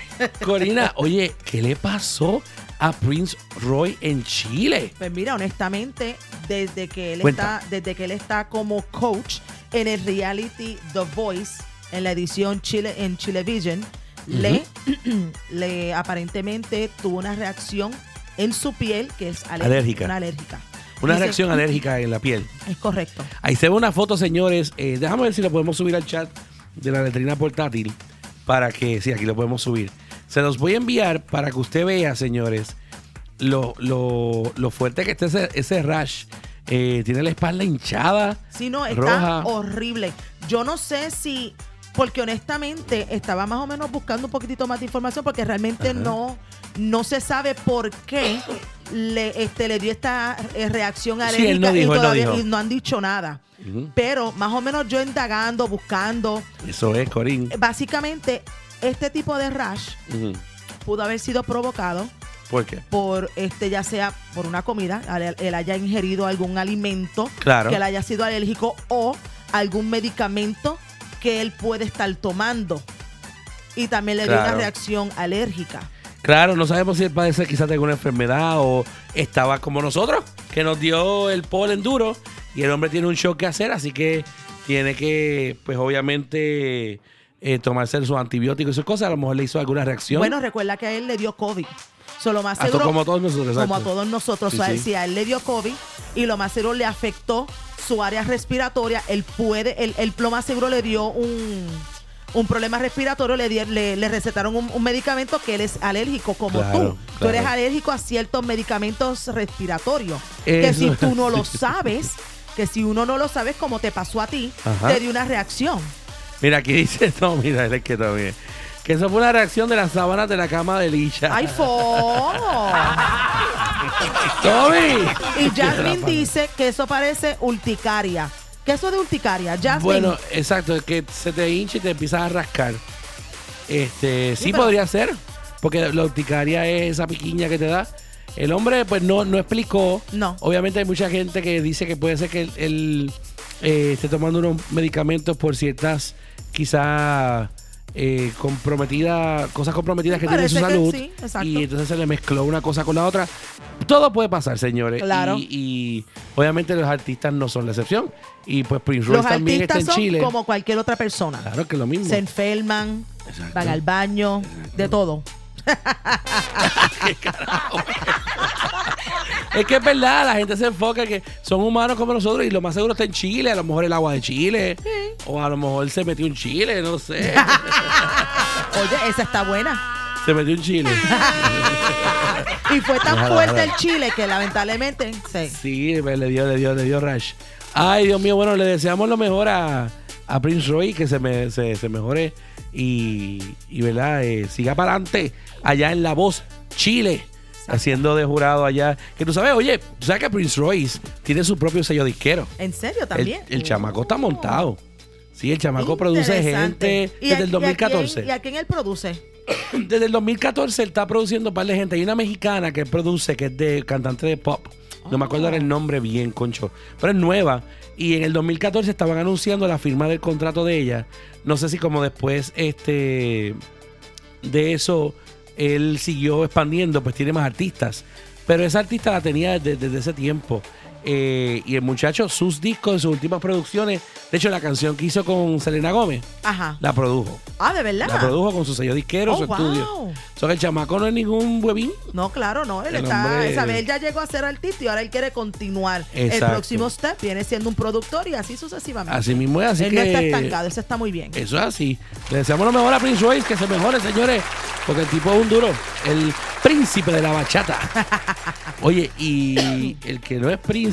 Corina, oye, ¿qué le pasó a Prince Roy en Chile? Pues mira, honestamente, desde que él Cuenta. está, desde que él está como coach en el reality The Voice, en la edición Chile en Chilevision, le, *clears throat* le aparentemente tuvo una reacción en su piel que es alérgica. Alérgica. Una alérgica. Una Dice- reacción alérgica en la piel. Es correcto. Ahí se ve una foto, señores. Eh, déjame ver si lo podemos subir al chat de la letrina portátil. Para que, sí, aquí lo podemos subir. Se los voy a enviar para que usted vea, señores, lo, lo, lo fuerte que está ese, ese rash. Eh, tiene la espalda hinchada. Si no, está roja. horrible. Yo no sé si, porque honestamente estaba más o menos buscando un poquitito más de información porque realmente Ajá. no, no se sabe por qué le, este, le dio esta eh, reacción alérgica no dijo, y, no todavía, dijo. y no han dicho nada. Pero más o menos yo indagando, buscando, Eso es, Corín. básicamente este tipo de rash pudo haber sido provocado ¿Por qué? por este ya sea por una comida, él, haya ingerido algún alimento Claro. que él haya sido alérgico o algún medicamento que él puede estar tomando y también le dio una reacción alérgica. Claro, no sabemos si él padece quizás de alguna enfermedad o estaba como nosotros, que nos dio el polen duro y el hombre tiene un shock que hacer, así que tiene que, pues obviamente, eh, tomarse sus antibióticos y sus cosas. A lo mejor le hizo alguna reacción. Bueno, recuerda que a él le dio COVID. So, lo más seguro, como a todos nosotros, como a todos nosotros. Sí, o sea, sí. Si a él le dio COVID y lo más seguro le afectó su área respiratoria, él puede, él, él lo más seguro le dio un, un problema respiratorio, le, di- le, le recetaron un, un medicamento que él es alérgico, como Claro, tú. Tú eres alérgico a ciertos medicamentos respiratorios. Que si tú no *laughs* lo sabes, que si uno no lo sabe, como te pasó a ti, Ajá. te dio una reacción. Mira, aquí dice, *laughs* no, mira, es que también. Que eso fue una reacción de las sábanas de la cama de Lisha. ¡Ay, fo! *laughs* Tommy. Y Jasmine dice que eso parece urticaria. ¿Qué es eso de urticaria? Jasmine. Bueno, exacto, es que se te hincha y te empiezas a rascar. Este, sí, Sí, pero- podría ser, porque la urticaria es esa piquiña que te da. El hombre, pues no, no explicó. No. Obviamente hay mucha gente que dice que puede ser que él, él, eh, esté tomando unos medicamentos por ciertas, quizás eh, comprometidas, cosas comprometidas que tiene su salud. sí, y entonces se le mezcló una cosa con la otra. Todo puede pasar, señores. Claro. Y, y obviamente los artistas no son la excepción. Y pues Prince Los Royce también está artistas en son Chile. como cualquier otra persona. Claro que es lo mismo. Se enferman, Exacto. van al baño, de todo. *laughs* *laughs* Es que es verdad, la gente se enfoca que son humanos como nosotros y lo más seguro está en Chile, a lo mejor el agua de Chile, o a lo mejor se metió en Chile, no sé. *laughs* Oye, esa está buena. se metió en Chile. Y fue tan fuerte el chile que lamentablemente sí. Sí, pues, le dio, le dio, le dio rash. Ay, Dios mío, bueno, le deseamos lo mejor a, a Prince Roy, que se, me, se, se mejore y, y ¿verdad? Eh, siga para adelante allá en La Voz, Chile, *laughs* haciendo de jurado allá. Que tú sabes, oye, tú sabes que Prince Royce tiene su propio sello disquero. ¿En serio también? el chamaco está montado. Sí, el chamaco produce gente ¿Y desde el y a 2014. quién- ¿Y a quién él produce? *coughs* Desde el 2014 él está produciendo un par de gente. Hay una mexicana que él produce que es de cantante de pop. No me acuerdo ahora el nombre bien, concho. Pero es nueva. Y en el 2014 estaban anunciando la firma del contrato de ella. No sé si como después este de eso él siguió expandiendo, pues tiene más artistas. Pero esa artista la tenía desde, desde ese tiempo. Eh, y el muchacho, sus discos, en sus últimas producciones, de hecho la canción que hizo con Selena Gómez, Ajá. la produjo. Ah, ¿de verdad? La produjo con su sello disquero, Oh, su wow. estudio. O sea que el chamaco no es ningún huevín. No, claro, no. Él El está, él ya llegó a ser artista y ahora él quiere continuar. El próximo step viene siendo un productor y así sucesivamente. Así mismo es, así él que... no está estancado, eso está muy bien. Eso es así. Le deseamos lo mejor a Prince Royce, que se mejore, señores. Porque el tipo es un duro. El príncipe de la bachata. *laughs* Oye, y el que no es príncipe,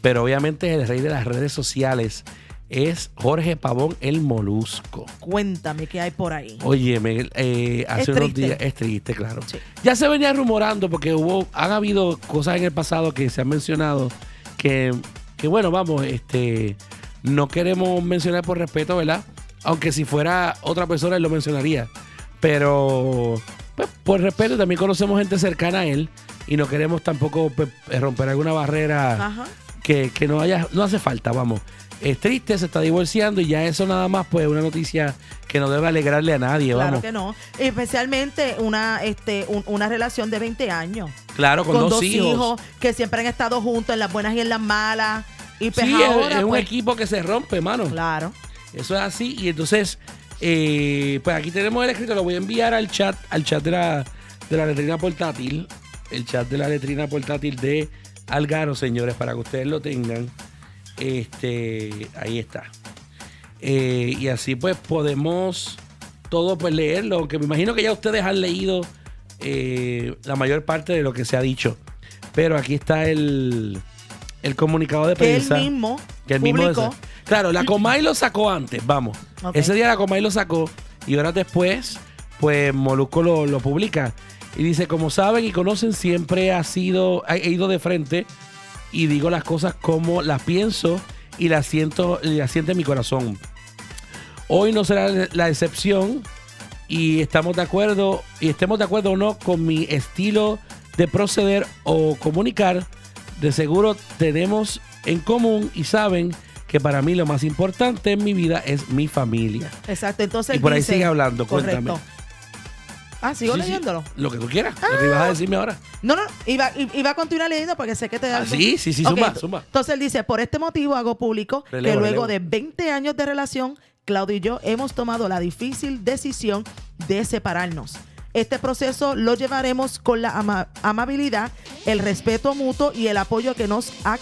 pero obviamente el rey de las redes sociales, es Jorge Pavón el Molusco. Cuéntame qué hay por ahí. Oye, me, eh, hace unos triste. días es triste, claro. Sí. Ya se venía rumorando porque hubo, han habido cosas en el pasado que se han mencionado que, que bueno, vamos, este, no queremos mencionar por respeto, ¿verdad? Aunque si fuera otra persona él lo mencionaría. Pero, pues, por respeto también conocemos gente cercana a él y no queremos tampoco pues, romper alguna barrera Ajá. que, que no haya, no hace falta, vamos. Es triste, se está divorciando y ya eso nada más, pues, una noticia que no debe alegrarle a nadie, Claro vamos. que no. Especialmente una, este, un- una relación de 20 años. Claro, con, dos, hijos. que siempre han estado juntos en las buenas y en las malas. Y pues Sí, es- ahora, es, un pues, equipo que se rompe, mano. Claro. Eso es así. Y entonces, eh, pues aquí tenemos el escrito, lo voy a enviar al chat, al chat de la, de la letrina portátil. el chat de la letrina portátil de Algaro, señores, para que ustedes lo tengan. Este, ahí está. Eh, y así pues podemos todo pues leerlo, aunque me imagino que ya ustedes han leído eh, la mayor parte de lo que se ha dicho. Pero aquí está el, el comunicado de Que él prensa. mismo Que el mismo publicó. desa- Claro, la Comay lo sacó antes, vamos. Ok. Ese día la Comay lo sacó y horas después, pues Molusco lo, lo publica. Y dice, como saben y conocen, siempre ha sido, he ido de frente y digo las cosas como las pienso y las siento, y las siente en mi corazón. Hoy no será la excepción y estamos de acuerdo, y estemos de acuerdo o no con mi estilo de proceder o comunicar, de seguro tenemos en común y saben que para mí lo más importante en mi vida es mi familia. Exacto, entonces Y por ahí dice- sigue hablando, Correcto. cuéntame. Ah, sigo Sí, sí, leyéndolo. lo que tú quieras, lo que ibas a decirme ahora. No, no, iba, iba a continuar leyendo porque sé que te da. Ah, algo. sí, sí, sí, ent- zumba. Entonces él dice: Por este motivo hago público Relevo, que luego relevo. de 20 años de relación, Claudio y yo hemos tomado la difícil decisión de separarnos. Este proceso lo llevaremos con la ama- amabilidad, el respeto mutuo y el apoyo que nos ha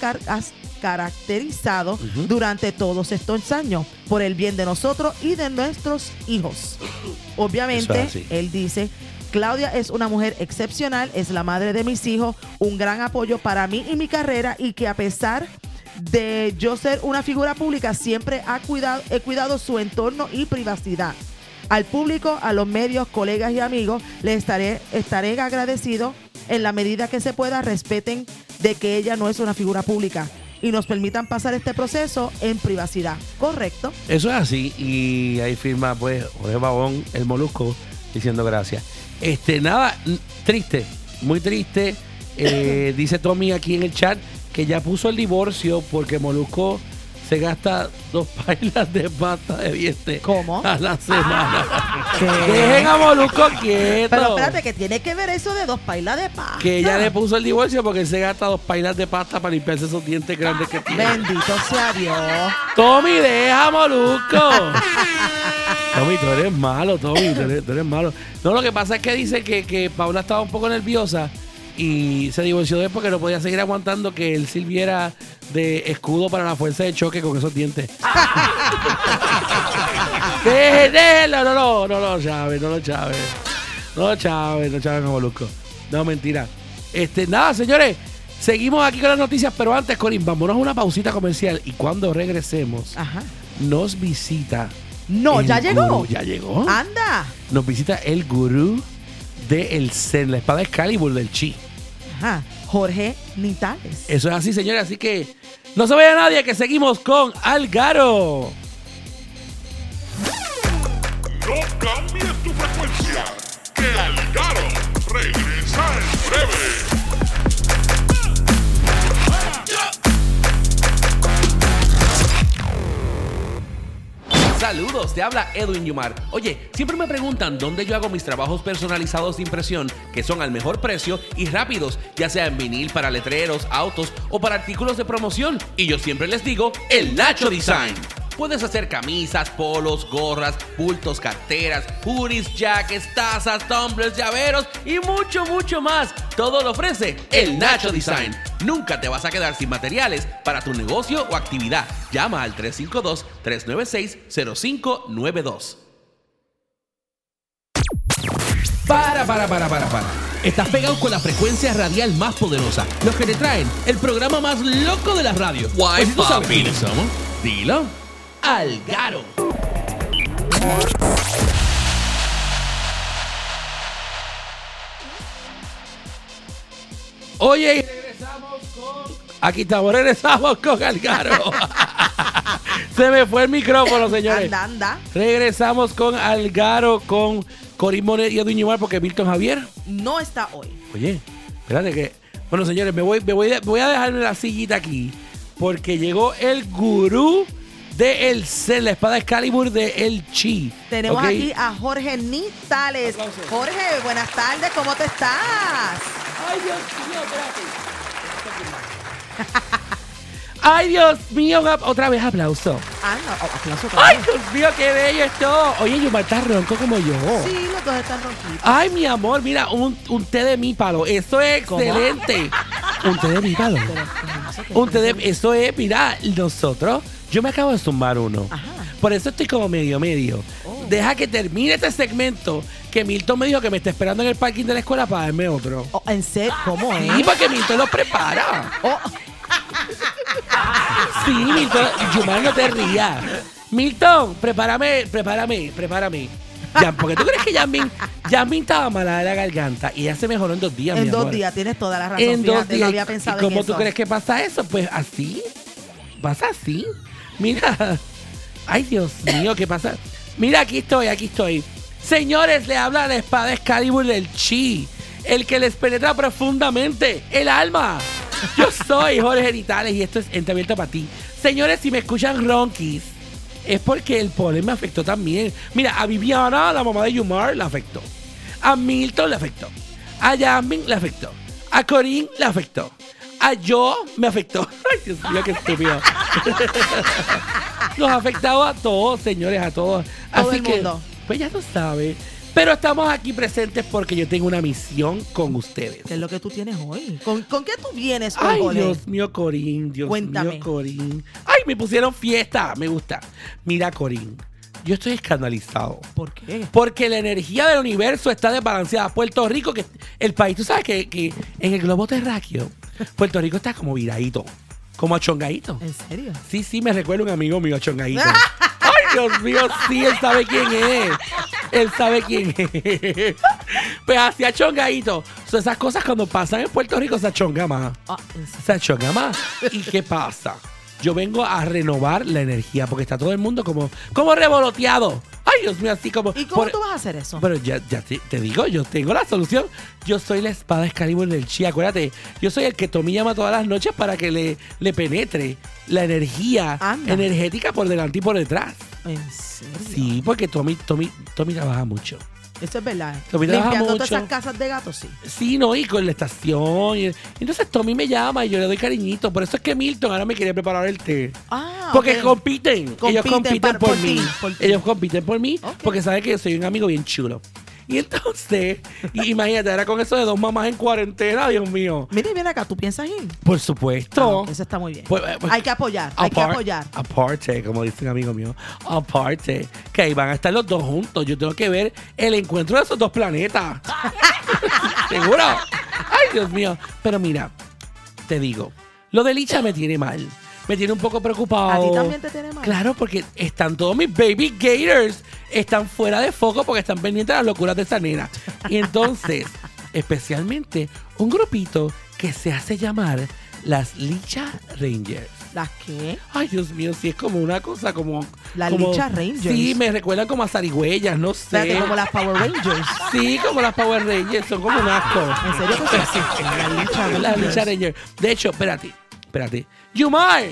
caracterizado durante todos estos años, por el bien de nosotros y de nuestros hijos. Obviamente, es él dice, Claudia es una mujer excepcional, es la madre de mis hijos, un gran apoyo para mí y mi carrera y que a pesar de yo ser una figura pública, siempre ha cuidado, he cuidado su entorno y privacidad. Al público, a los medios, colegas y amigos, les estaré, estaré agradecido en la medida que se pueda, respeten de que ella no es una figura pública y nos permitan pasar este proceso en privacidad. ¿Correcto? Eso es así. Y ahí firma, pues, Jorge Babón, el molusco, diciendo gracias. Este, nada, triste, muy triste. Eh, *laughs* dice Tommy aquí en el chat que ya puso el divorcio porque Molusco se gasta dos *laughs* pailas de pasta de dientes ¿Cómo? a la semana. *laughs* ¿Qué? Dejen a Molusco quieto. Pero espérate, que tiene que ver eso de dos pailas de pasta. que ella le puso el divorcio porque él se gasta dos pailas de pasta para limpiarse esos dientes grandes que tiene. Bendito sea Dios. Tommy, deja Molusco. *laughs* Tommy, tú eres malo, Tommy, tú eres, tú eres malo. No, lo que pasa es que dice que, que Paula estaba un poco nerviosa y se divorció de él porque no podía seguir aguantando que él sirviera de escudo para la fuerza de choque con esos dientes. *laughs* Déjelo, no, no, no, no, Chávez, no lo Chávez. No lo Chávez, no Chávez a Molusco. No, mentira. Este, nada, señores. Seguimos aquí con las noticias, pero antes, Corín, vámonos a una pausita comercial y cuando regresemos, Ajá. nos visita. No, ya llegó. Gurú. Ya llegó. Anda. Nos visita el gurú de el Zen, la espada Excalibur del Chi. Ajá. Jorge Nitales. Eso es así, señores. Así que no se vaya nadie, que seguimos con Algaro. No cambies tu frecuencia, que Algaro regresa en breve. Saludos, te habla Edwin Yumar. Oye, siempre me preguntan dónde yo hago mis trabajos personalizados de impresión, que son al mejor precio y rápidos, ya sea en vinil para letreros, autos o para artículos de promoción. Y yo siempre les digo, el Nacho Design. Puedes hacer camisas, polos, gorras, bultos, carteras, hoodies, jackets, tazas, tumblers, llaveros y mucho, mucho más. Todo lo ofrece el Nacho Design. Nunca te vas a quedar sin materiales para tu negocio o actividad. Llama al 352-396-0592. Para, para, para, para, para. Estás pegado con la frecuencia radial más poderosa. Los que te traen el programa más loco de la radio. Guay, Pues si tú sabes dilo. Algaro. Oye, y regresamos con. Aquí estamos, regresamos con Algaro. *laughs* Se me fue el micrófono, señores. Anda, anda. Regresamos con Algaro, con Corín Monet y Edwin Yumar, porque Milton Javier. No está hoy. Oye, espérate que. Bueno, señores, me voy, me voy, a- voy a dejarme la sillita aquí, porque llegó el gurú de el Zen, la espada Excalibur de El Chi. Tenemos aquí a Jorge Nitales. Jorge, buenas tardes, ¿cómo te estás? Ay, Dios mío, espérate. Ay, Dios mío, otra vez aplauso. Ah, no, oh, aplauso otra Ay, vez. Dios mío, qué bello esto. Oye, Yumar está ronco como yo. Sí, los dos están ronquitos. Ay, mi amor, mira, un, un té de mípalo. Eso es ¿Cómo? excelente. un té de mípalo. Pero, ¿qué es eso? ¿Qué Un té de, eso es, mira, nosotros, yo me acabo de zumbar uno. Ajá. Por eso estoy como medio medio. Oh. Deja que termine este segmento que Milton me dijo que me está esperando en el parking de la escuela para darme otro. Oh, ¿En serio? ¿Cómo es? Sí, porque Milton lo prepara. Oh, Sí, Milton, Yumar, no te rías. Milton, prepárame, prepárame, prepárame. Ya, porque tú crees que Yasmin estaba mala de la garganta y ella se mejoró en dos días, en mi dos amor. días, tienes toda la razón. En dos días. no había pensado ¿Y cómo en tú eso. crees que pasa eso? Pues así. Pasa así. Mira. Ay, Dios mío, ¿qué pasa? Mira, aquí estoy, aquí estoy. Señores, le habla la espada Excalibur del Chi. El que les penetra profundamente el alma. Yo soy Jorge Genitales y esto es Ente Abierta para ti. Señores, si me escuchan ronquis, es porque el polen me afectó también. Mira, a Viviana, la mamá de Yumar, la afectó. A Milton le afectó. A Jasmine le afectó. A Corín le afectó. A yo me afectó. *laughs* Ay, Dios mío, qué estúpido. Nos ha afectado a todos, señores, a todos. Todo Así el que, mundo. pues ya lo sabe. Pero estamos aquí presentes porque yo tengo una misión con ustedes. ¿Qué es lo que tú tienes hoy? ¿Con, con qué tú vienes hoy, Ay? Dios mío, Corín, Dios Cuéntame. mío, Corín. Ay, me pusieron fiesta, me gusta. Mira, Corín, yo estoy escandalizado. ¿Por qué? Porque la energía del universo está desbalanceada. Puerto Rico, que el país, tú sabes que, que en el globo terráqueo, Puerto Rico está como viradito, como achongadito. ¿En serio? Sí, sí, me recuerda un amigo mío achongadito. *laughs* Ay, Dios mío, sí, él sabe quién es. Él sabe quién es. Pues así achongadito. So, esas cosas cuando pasan en Puerto Rico se achonga más. Ah. Se achonga más. ¿Y qué pasa? Yo vengo a renovar la energía porque está todo el mundo como, como revoloteado. Ay, Dios mío, así como. ¿Y cómo por- tú vas a hacer eso? pero ya, ya te, te digo, yo tengo la solución. Yo soy la espada Excalibur del Chi. Acuérdate, yo soy el que Tommy llama todas las noches para que le, le penetre la energía Anda. energética por delante y por detrás. ¿En serio? Sí, porque Tommy, Tommy, Tommy trabaja mucho. Eso es verdad. Tommy trabaja Limpiando todas esas casas de gatos, sí. Sí, no, y con la estación. y- entonces Tommy me llama y yo le doy cariñito. Por eso es que Milton ahora me quiere preparar el té. Ah, Porque ok. compiten. Ellos Compiten por, por mí. ti, por ti. Ellos compiten por mí Ok. porque saben que yo soy un amigo bien chulo. *laughs* Y entonces, y- imagínate, ahora con eso de dos mamás en cuarentena, Dios mío. Mira, ven acá, ¿tú piensas ir? Por supuesto. Ah, eso está muy bien. Pues, eh, pues, hay que apoyar, hay que apoyar. Aparte, como dice un amigo mío. Aparte. Que ahí van a estar los dos juntos. Yo tengo que ver el encuentro de esos dos planetas. *laughs* ¿Seguro? Ay, Dios mío. Pero mira, te digo, lo de Licha me tiene mal. Me tiene un poco preocupado. ¿A ti también te tiene mal? Claro, porque están todos mis baby gators. Están fuera de foco porque están pendientes de las locuras de esa nena. Y entonces, *laughs* especialmente, un grupito que se hace llamar las Licha Rangers. ¿Las qué? Ay, Dios mío, sí es como una cosa como. Las como- Licha Rangers. Sí, me recuerdan como a zarigüeyas, no sé. Espérate, como las Power Rangers. Sí, como las Power Rangers, son como un asco. ¿En serio *laughs* sí? Las Licha Las Rangers. Licha Rangers. De hecho, espérate, espérate. Yumar,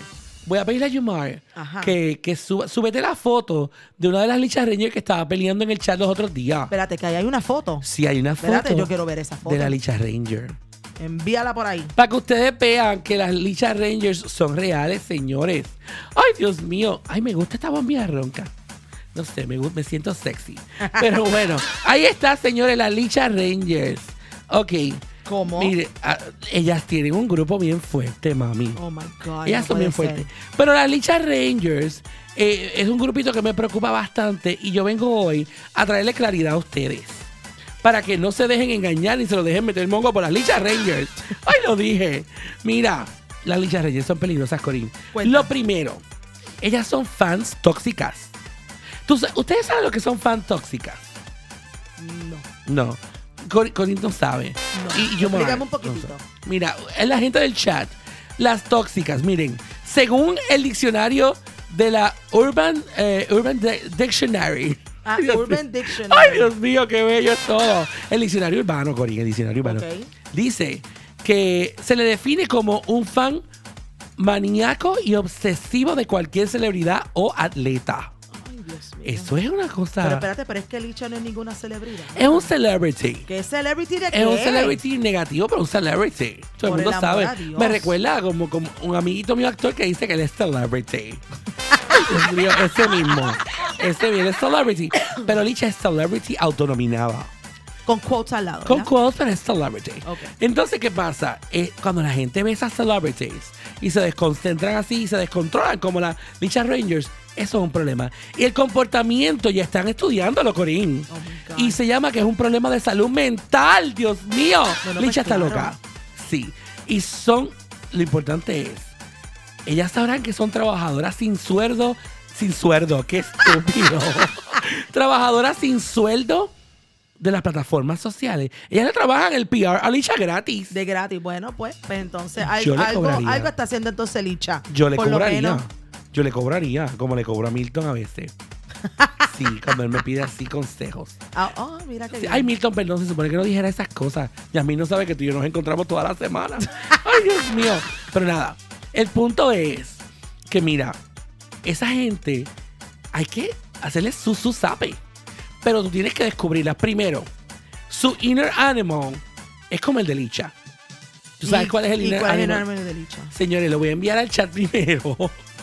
voy a pedirle a Yumar Ajá. que, que suba, súbete la foto de una de las Licha Rangers que estaba peleando en el chat los otros días. Espérate, que ahí hay una foto. Sí, hay una foto Espérate, yo quiero ver esa foto. de la Licha Ranger. Envíala por ahí. Para que ustedes vean que las Licha Rangers son reales, señores. Ay, Dios mío. Ay, me gusta esta bombilla ronca. No sé, me, gu- me siento sexy. *laughs* Pero bueno, ahí está, señores, las Licha Rangers. Ok. ¿Cómo? Mire, ellas tienen un grupo bien fuerte, mami. Oh my God. ellas no son bien fuertes. ser. Pero las Licha Rangers eh, es un grupito que me preocupa bastante y yo vengo hoy a traerle claridad a ustedes. Para que no se dejen engañar ni se lo dejen meter mongo por las Licha Rangers. *laughs* Ay, lo dije. Mira, las Licha Rangers son peligrosas, Corín. Cuenta. Lo primero, ellas son fans tóxicas. ¿Tú sa- ¿Ustedes saben lo que son fans tóxicas? No. No. Cor- Corín no sabe. No. Y, yo me- Explícame un poquitito. Mira, es la gente del chat. Las tóxicas, miren, según el diccionario de la Urban, eh, Urban Di- Dictionary. Ah, *laughs* Dios Urban mío. Dictionary. Ay, Dios mío, qué bello es todo. El diccionario urbano, Corín, el diccionario urbano. Dice que se le define como un fan maníaco y obsesivo de cualquier celebridad o atleta. Eso es una cosa. Pero espérate, pero es que Licha no es ninguna celebridad. es un celebrity. ¿Qué es celebrity de qué? Es un celebrity negativo, pero un celebrity. Todo Por el mundo el sabe. Me recuerda como, como un amiguito mío actor que dice que él es celebrity. *laughs* Ese mismo. Ese bien es celebrity. Pero Licha es celebrity autonominada. Con quotes al lado. Con quotes, pero es celebrity. Ok. Entonces, ¿qué pasa? Eh, cuando la gente ve esas celebrities y se desconcentran así y se descontrolan como la Licha Rangers, eso es un problema. Y el comportamiento ya están estudiándolo, Corín. Oh y se llama que es un problema de salud mental, Dios mío. No, no, Licha pues está loca. Sí. Y son, lo importante es, ellas sabrán que son trabajadoras sin sueldo, sin sueldo, qué estúpido. *laughs* trabajadoras sin sueldo de las plataformas sociales. Ellas le trabajan el PR a Licha gratis. De gratis. Bueno, pues, pues entonces le algo, algo está haciendo entonces Licha. Yo le Por lo cobraría. menos. Yo le cobraría, como le cobro a Milton a veces. *laughs* Sí, cuando él me pide así consejos. Ah, ah, mira Sí, bien. Ay, Milton, perdón, se supone que no dijera esas cosas. Y a mí no sabe que tú y yo nos encontramos toda la semana. *laughs* Ay, Dios mío. Pero nada, el punto es que mira, esa gente hay que hacerle su su sape. Pero tú tienes que descubrirla. Primero, su inner animal es como el de Licha. ¿Tú sabes ¿Y- cuál es el inner cuál es el animal? animal de Licha? Señores, lo voy a enviar al chat primero.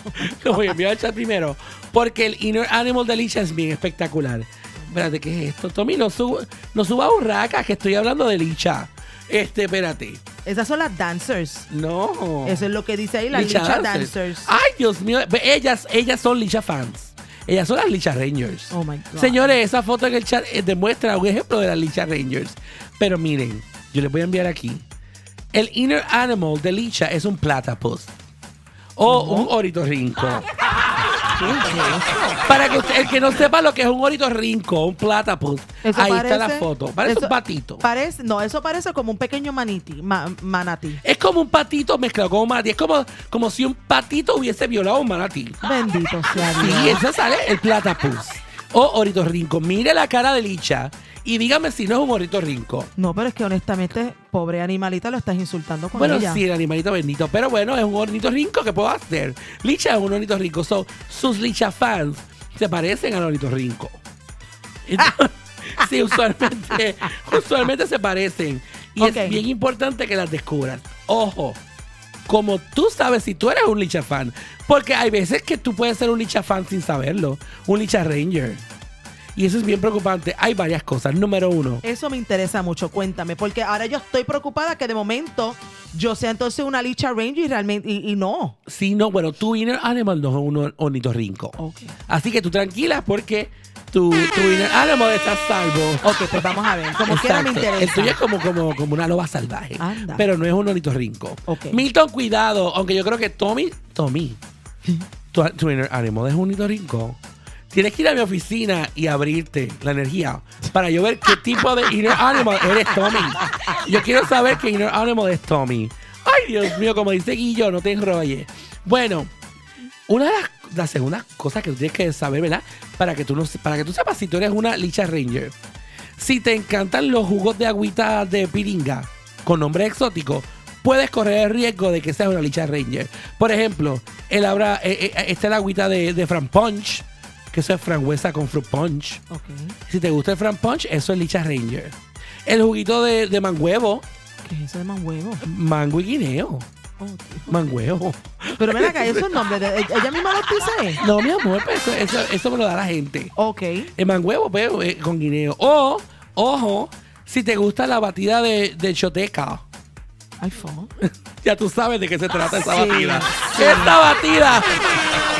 *laughs* lo voy a enviar al chat primero. Porque el Inner Animal de Licha es bien espectacular. Espérate, ¿qué es esto? Tommy, no, suba no suba burraca, que estoy hablando de Licha. Este, espérate. Esas son las dancers. No. Eso es lo que dice ahí, las Licha Licha, Dancers. dancers. Ay, Dios mío. Ellas, ellas son Licha fans. Ellas son las Licha Rangers. Oh my God. Señores, esa foto en el chat eh, demuestra un ejemplo de las Licha Rangers. Pero miren, yo les voy a enviar aquí. El inner animal de Licha es un platypus. O un oritorrinco. Para que usted- el que no sepa lo que es un oritorrinco, un platypus, Eso ahí está la parece- foto. Parece eso un patito. Parece, no, eso parece como un pequeño maniti, ma- manatí. es como un patito mezclado con un manatí. Es como, como si un patito hubiese violado a un manatí. Bendito sea Dios. Sí, ese sale el platypus. O oritorrinco. Mire la cara de Licha y dígame si no es un oritorrinco. No, pero es que honestamente, pobre animalita, lo estás insultando con Bueno, ella. sí, el animalito bendito. Pero bueno, es un ornitorrinco que puedo hacer. Licha es un ornitorrinco. So, sus Licha fans se parecen al ornitorrinco. *laughs* Entonces, sí, usualmente, usualmente se parecen. Y es bien importante que las descubras. Ojo, como tú sabes si tú eres un Licha fan. Porque hay veces que tú puedes ser un Licha fan sin saberlo. Un Licha Ranger. Y eso es bien preocupante. Hay varias cosas. Número uno. Eso me interesa mucho, cuéntame, porque ahora yo estoy preocupada que de momento yo sea entonces una Licha Ranger y realmente, y, y no. Si no, bueno, tu inner animal no es un ornitorrinco. Ok. Así que tú tranquila porque tu, tu inner animal está salvo. Ok, pues vamos a ver, como quiera me interesa. El tuyo es como, como, como una loba salvaje. Anda. Pero no es un ornitorrinco. Ok. Milton, cuidado. Aunque yo creo que Tommy, Tommy, inner animal es un ornitorrinco. Tienes que ir a mi oficina y abrirte la energía para yo ver qué tipo de inner animal eres Tommy. Yo quiero saber qué inner animal es Tommy. Ay, Dios mío, como dice Guillo, no te enrolles. Bueno, una de las, las segundas cosas que tú tienes que saber, ¿verdad? Para que tú no, para que tú sepas si tú eres una Licha Ranger. Si te encantan los jugos de agüita de piringa con nombre exótico, puedes correr el riesgo de que seas una Licha Ranger. Por ejemplo, el abra, eh, eh, está el agüita de, de Fran Punch, que eso es frangüesa con fruit punch. Ok. Si te gusta el Fran Punch, eso es Licha Ranger. El juguito de, de manguevo, ¿Qué es eso de más huevo? mango y guineo. Oh. Manguevo. Pero ven acá, esos nombres, de, ella misma los dice. No, mi amor, pues eso, eso, eso me lo da la gente. Ok. El manguevo, pues, eh, con guineo. O, ojo, si te gusta la batida de, de choteca. Fo. *laughs* Ya tú sabes de qué se trata esa Sí, batida. sí. Esta batida.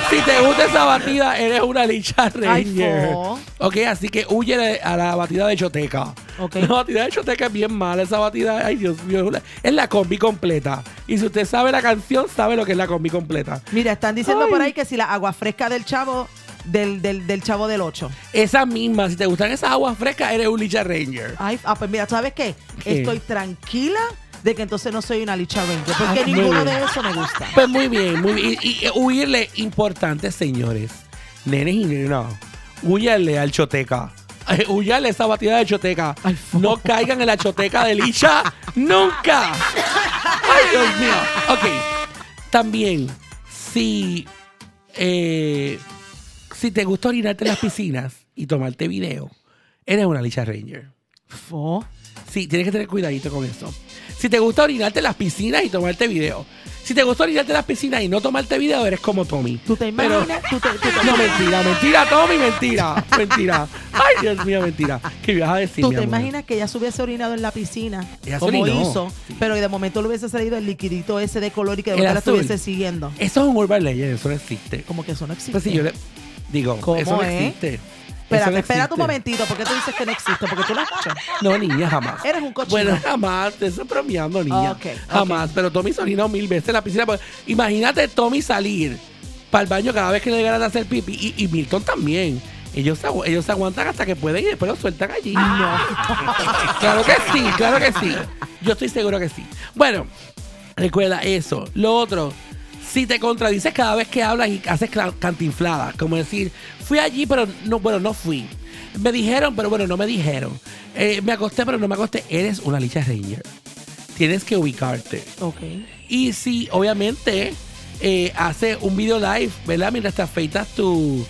Si te gusta esa batida, eres una licha ranger. ok, así que huye a la batida de choteca. La batida de choteca es bien mala. Esa batida, ay Dios mío, es la combi completa. Y si usted sabe la canción, sabe lo que es la combi completa. Mira, están diciendo Ay. por ahí que si la agua fresca del chavo, del, del, del chavo del 8. Esa misma, si te gustan esas aguas frescas, eres un licha ranger. Ay, ah, pues mira, ¿sabes qué? ¿Qué? Estoy tranquila de que entonces no soy una Licha Ranger, porque Ah, ninguno de eso me gusta. Pues muy bien, muy bien. Y, y huirle, importante, señores. Nenes y nenas, huyanle al choteca. Eh, Huyanle esa batida de choteca. Ay, no caigan en la choteca de Licha nunca. Ay, Dios mío. Ok. También, si, eh, si te gusta orinarte en las piscinas y tomarte video, eres una Licha Ranger. Fo. Sí, tienes que tener cuidadito con eso. Si te gusta orinarte en las piscinas y tomarte video. Si te gusta orinarte en las piscinas y no tomarte video, eres como Tommy. ¿Tú te Pero- imaginas? ¿Tú te- tú te- No, mentira, mentira, Tommy, mentira. Mentira. Ay, Dios mío, mentira. ¿Qué ibas a decir, ¿Tú mi te amor? imaginas que ella se hubiese orinado en la piscina? Ella se como orinó. hizo, pero de momento le hubiese salido el liquidito ese de color y que de El verdad la azul. estuviese siguiendo. Eso es un urban legend, eso no existe. Como que eso no existe. Pues si yo le digo, ¿Cómo eso no es? existe. Espérate, no espérate un momentito. ¿Por qué tú dices que no existe? Porque tú lo has hecho. No, niña, jamás. Eres un cochino. Bueno, jamás. Te estoy bromeando, niña. Jamás. Pero Tommy se orinó mil veces en la piscina. Pues, imagínate Tommy salir para el baño cada vez que le ganas de hacer pipi. Y, y Milton también. Ellos se, ellos se aguantan hasta que pueden y después lo sueltan allí. No. *laughs* claro que sí, claro que sí. Yo estoy seguro que sí. Bueno, recuerda eso. Lo otro, si te contradices cada vez que hablas y haces cantinfladas, como decir, fui allí, pero no, bueno, no fui. Me dijeron, pero bueno, no me dijeron. Eh, me acosté, pero no me acosté. Eres una licha ranger. Tienes que ubicarte. Ok. Y si, obviamente, eh, hace un video live, ¿verdad? Mientras te afeitas tu.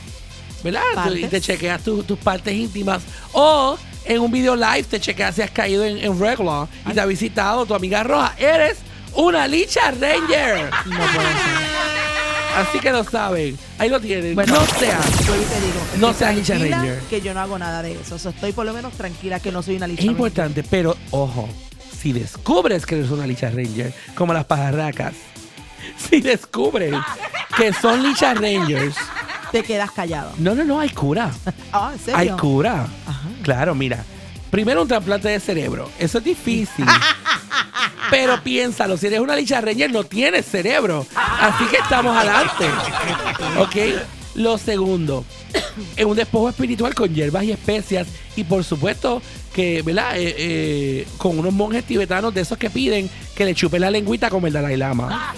¿Verdad? Tu- y te chequeas tu- tus partes íntimas. O en un video live te chequeas si has caído en, en regular y te ha visitado tu amiga roja. Eres una licha ranger. No puede ser. Así que lo saben. Ahí lo tienen. Bueno, no seas. Te digo. No seas Licha Ranger. Que yo no hago nada de eso. O sea, estoy por lo menos tranquila que no soy una licha Es Ranger. importante, pero ojo, si descubres que eres una licha ranger, como las pajarracas, *laughs* si descubres que son licha rangers, Te quedas callado. no, no, no, hay cura. *laughs* Ah, ¿en serio? Hay cura. Ajá. Claro, mira. Primero un trasplante de cerebro. Eso es difícil. *laughs* Pero piénsalo, si eres una licha ranger no tienes cerebro. Así que estamos adelante. ¿Ok? Lo segundo, es un despojo espiritual con hierbas y especias. Y por supuesto que, ¿verdad? Eh, eh, con unos monjes tibetanos de esos que piden que le chupen la lengüita como el Dalai Lama.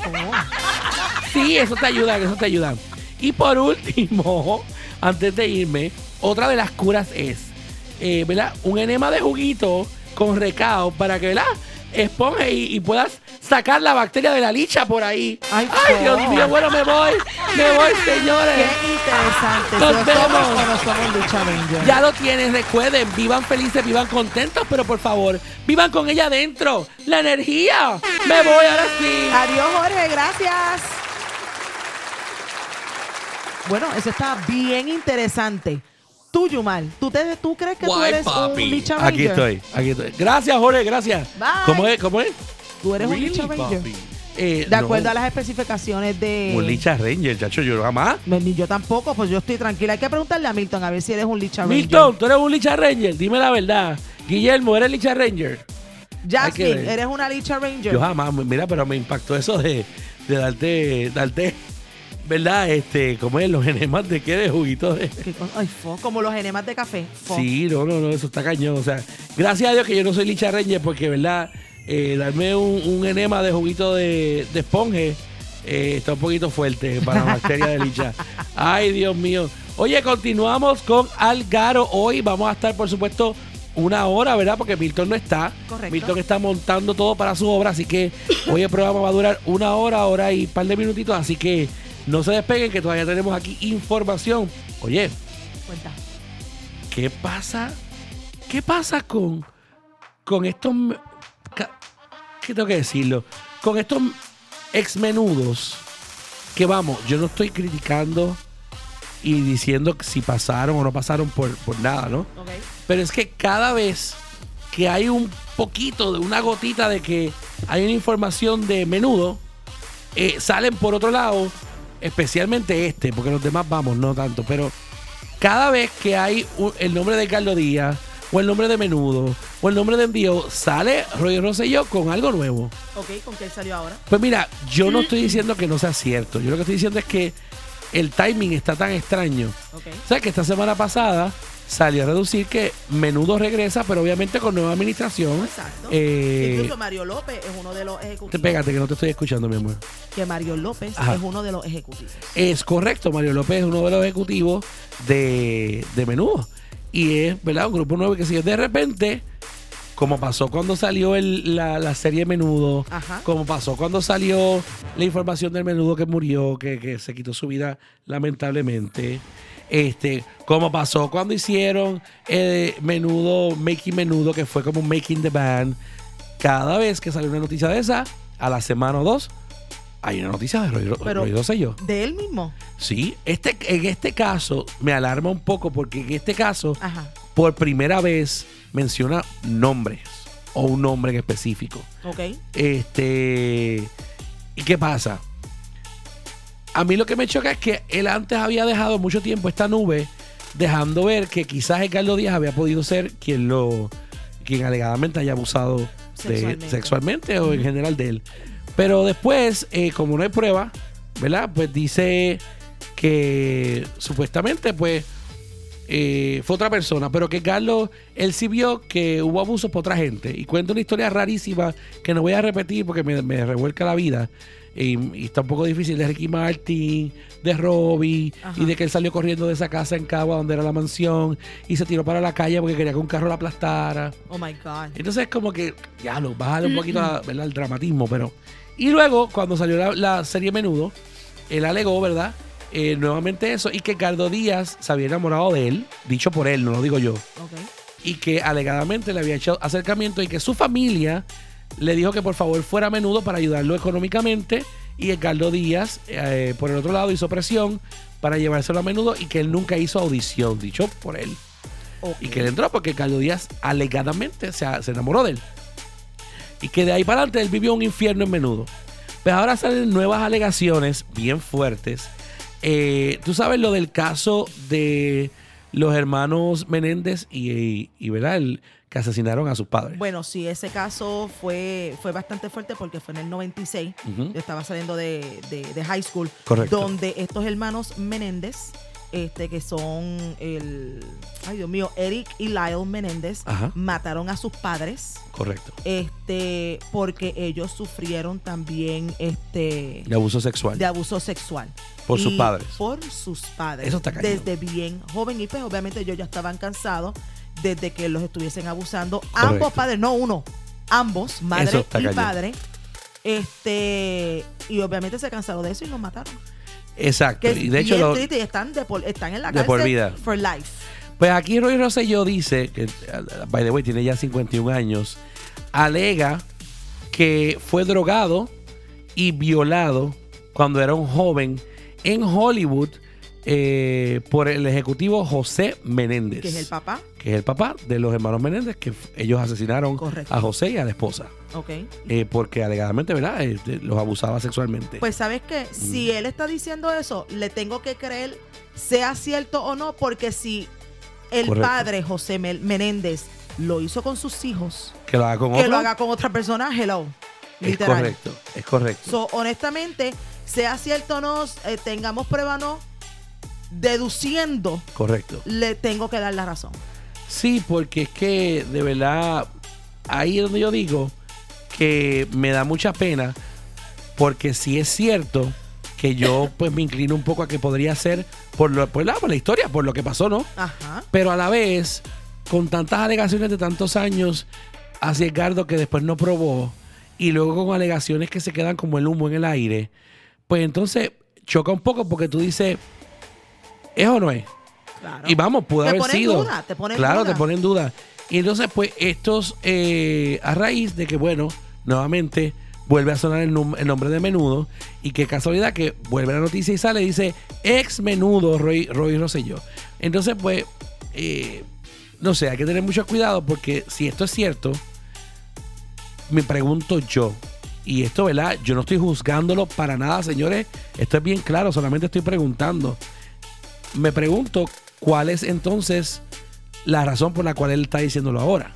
Sí, eso te ayuda, eso te ayuda. Y por último, *laughs* antes de irme, otra de las curas es, eh, ¿verdad? Un enema de juguito con recao para que, ¿verdad? Esponje y, y puedas sacar la bacteria de la licha por ahí. Ay, Dios mío, bueno, me voy, me voy, Qué señores. interesante. Nos vemos. o no somos lucha. Ya lo tienes, recuerden, vivan felices, vivan contentos, pero por favor, vivan con ella adentro. La energía. Me voy ahora sí. Adiós, Jorge, gracias. Bueno, eso está bien interesante. Tú, Yumal, ¿tú, te, ¿tú crees que tú eres papi. un Licha Ranger? Aquí estoy, aquí estoy. Gracias, Jorge, gracias. Bye. ¿Cómo es? ¿Cómo es? Tú eres un Really, Licha Ranger. Eh, De acuerdo no, a las especificaciones de... Un Licha Ranger, chacho, yo jamás. Ni yo tampoco, pues yo estoy tranquila. Hay que preguntarle a Milton a ver si eres un Licha Ranger. Milton, tú eres un Licha Ranger, dime la verdad. Guillermo, ¿eres Licha Ranger? Jasmine. ¿eres una Licha Ranger? Yo jamás, mira, pero me impactó eso de, de darte, darte, ¿verdad? Este, como es los enemas de qué, de juguito de... Ay, fo, como los enemas de café. Fo. Sí, no, no, no, eso está cañón. O sea, gracias a Dios que yo no soy Licha Ranger porque, ¿verdad? Eh, darme un, un enema de juguito de, de esponje eh, está un poquito fuerte para la bacteria de Licha. *laughs* Ay, Dios mío. Oye, continuamos con Algaro. Hoy vamos a estar, por supuesto, una hora, ¿verdad? Porque Milton no está. Correcto. Milton está montando todo para su obra, así que hoy el programa va a durar una hora, hora y un par de minutitos, así que no se despeguen que todavía tenemos aquí información. Oye, Cuenta. ¿qué pasa? ¿Qué pasa con, con estos... ¿Qué tengo que decirlo? Con estos ex menudos que vamos, yo no estoy criticando y diciendo que si pasaron o no pasaron por, por nada, ¿no? Pero es que cada vez que hay un poquito de una gotita de que hay una información de menudo, eh, salen por otro lado, especialmente este, porque los demás vamos, no tanto, pero cada vez que hay un- el nombre de Carlos Díaz, o el nombre de Menudo, o el nombre de Envío, sale Roy Rosselló con algo nuevo. Ok, ¿con qué él salió ahora? Pues mira, yo no estoy diciendo que no sea cierto, yo lo que estoy diciendo es que el timing está tan extraño. Ok. O sea que esta semana pasada salió a reducir que Menudo regresa, pero obviamente con nueva administración. Exacto. Eh, Incluso Mario López es uno de los ejecutivos. pégate que no te estoy escuchando, mi amor. Que Mario López Ajá. es uno de los ejecutivos. Es correcto, Mario López es uno de los ejecutivos de, de Menudo. Y es, ¿verdad? Un grupo nuevo que sigue. De repente, como pasó cuando salió el- la, la serie Menudo, Ajá. como pasó cuando salió la información del Menudo que murió, que, que se quitó su vida lamentablemente. Este, como pasó cuando hicieron eh, menudo, making menudo, que fue como un making the band. Cada vez que sale una noticia de esa, a la semana o dos, hay una noticia de Roy, Ro- Pero- Roy Rosselló. De él mismo. Sí, este, en este caso me alarma un poco porque en este caso, Ajá. por primera vez, menciona nombres o un nombre en específico. Ok. Este. ¿Y qué pasa? A mí lo que me choca es que él antes había dejado mucho tiempo esta nube, dejando ver que quizás Edgardo Díaz había podido ser quien lo. quien alegadamente haya abusado de- Sexualmente. sexualmente o en general de él. Pero después, eh, como no hay prueba, ¿verdad? Pues dice que supuestamente, pues, eh, fue otra persona, pero que Carlos, él sí vio que hubo abusos por otra gente. Y cuenta una historia rarísima que no voy a repetir porque me, me revuelca la vida. Y, y está un poco difícil de Ricky Martin, de Robbie, Ajá. y de que él salió corriendo de esa casa en Cagua donde era la mansión y se tiró para la calle porque quería que un carro la aplastara. Oh my God. Entonces es como que, ya lo, bájale un poquito la- ¿verdad? el dramatismo, pero... Y luego, cuando salió la, la serie Menudo, él alegó, ¿verdad? Eh, nuevamente eso, y que Cardo Díaz se había enamorado de él, dicho por él, no lo digo yo, Ok. y que alegadamente le había hecho acercamiento y que su familia le dijo que por favor fuera a menudo para ayudarlo económicamente y Cardo Díaz, eh, por el otro lado, hizo presión para llevárselo a menudo y que él nunca hizo audición, dicho por él. Y que él entró porque Carlos Díaz alegadamente se, se enamoró de él. Y que de ahí para adelante él vivió un infierno en menudo. Pues ahora salen nuevas alegaciones bien fuertes. Eh, Tú sabes lo del caso de los hermanos Menéndez y, y, y, ¿verdad? El, que asesinaron a sus padres. Bueno, sí, ese caso fue, fue bastante fuerte porque fue en el 96. Ujú. Yo estaba saliendo de, de- de high school. Correcto. Donde estos hermanos Menéndez, este, que son el. Ay, Dios mío, Eric y Lyle Menéndez, Ajá. mataron a sus padres. Correcto. Este, porque ellos sufrieron también este De abuso sexual. de abuso sexual. Por sus padres. Por sus padres. Eso está cañón. Desde bien joven y pues obviamente ellos ya estaban cansados desde que los estuviesen abusando. Correcto. Ambos padres, no uno, ambos, madre y padre. Este, y obviamente se cansaron de eso y los mataron. Exacto. Que Y de hecho, triste y están, de por- están en la de cárcel por vida. for life. Pues aquí Roy Rosselló dice, que by the way tiene ya 51 años, alega que fue drogado y violado cuando era un joven en Hollywood eh, por el ejecutivo José Menéndez. Que es el papá. que es el papá de los hermanos Menéndez, que ellos asesinaron Correcto. a José y a la esposa. Ok. eh, porque alegadamente, ¿verdad? Eh, los abusaba sexualmente. Pues sabes que si él está diciendo eso, le tengo que creer, sea cierto o no, porque si el Correcto. padre José Menéndez lo hizo con sus hijos, que lo haga con que otro. lo haga con otra persona, hello. es Literal. correcto, es correcto. So, honestamente, sea cierto o no, eh, tengamos prueba o no, deduciendo, correcto. le tengo que dar la razón. Sí, porque es que de verdad, ahí es donde yo digo que me da mucha pena, porque si es cierto que yo *laughs* pues me inclino un poco a que podría ser por, lo, por, la, por la historia, por lo que pasó, ¿no? Ajá. Pero a la vez, con tantas alegaciones de tantos años hacia Edgardo que después no probó, y luego con alegaciones que se quedan como el humo en el aire, pues entonces choca un poco porque tú dices, ¿es o no es? Claro. Y vamos, pudo Te haber sido. duda, te pone en claro, duda. te pone en duda. Y entonces, pues, estos, eh, a raíz de que, bueno, nuevamente vuelve a sonar el nombre de Menudo, y qué casualidad que vuelve la noticia y sale, dice, ex Menudo Roy, Roy Rosselló. Entonces, pues, eh, no sé, hay que tener mucho cuidado porque si esto es cierto, me pregunto yo, y esto, ¿verdad? Yo no estoy juzgándolo para nada, señores. Esto es bien claro, solamente estoy preguntando. Me pregunto cuál es entonces la razón por la cual él está diciéndolo ahora.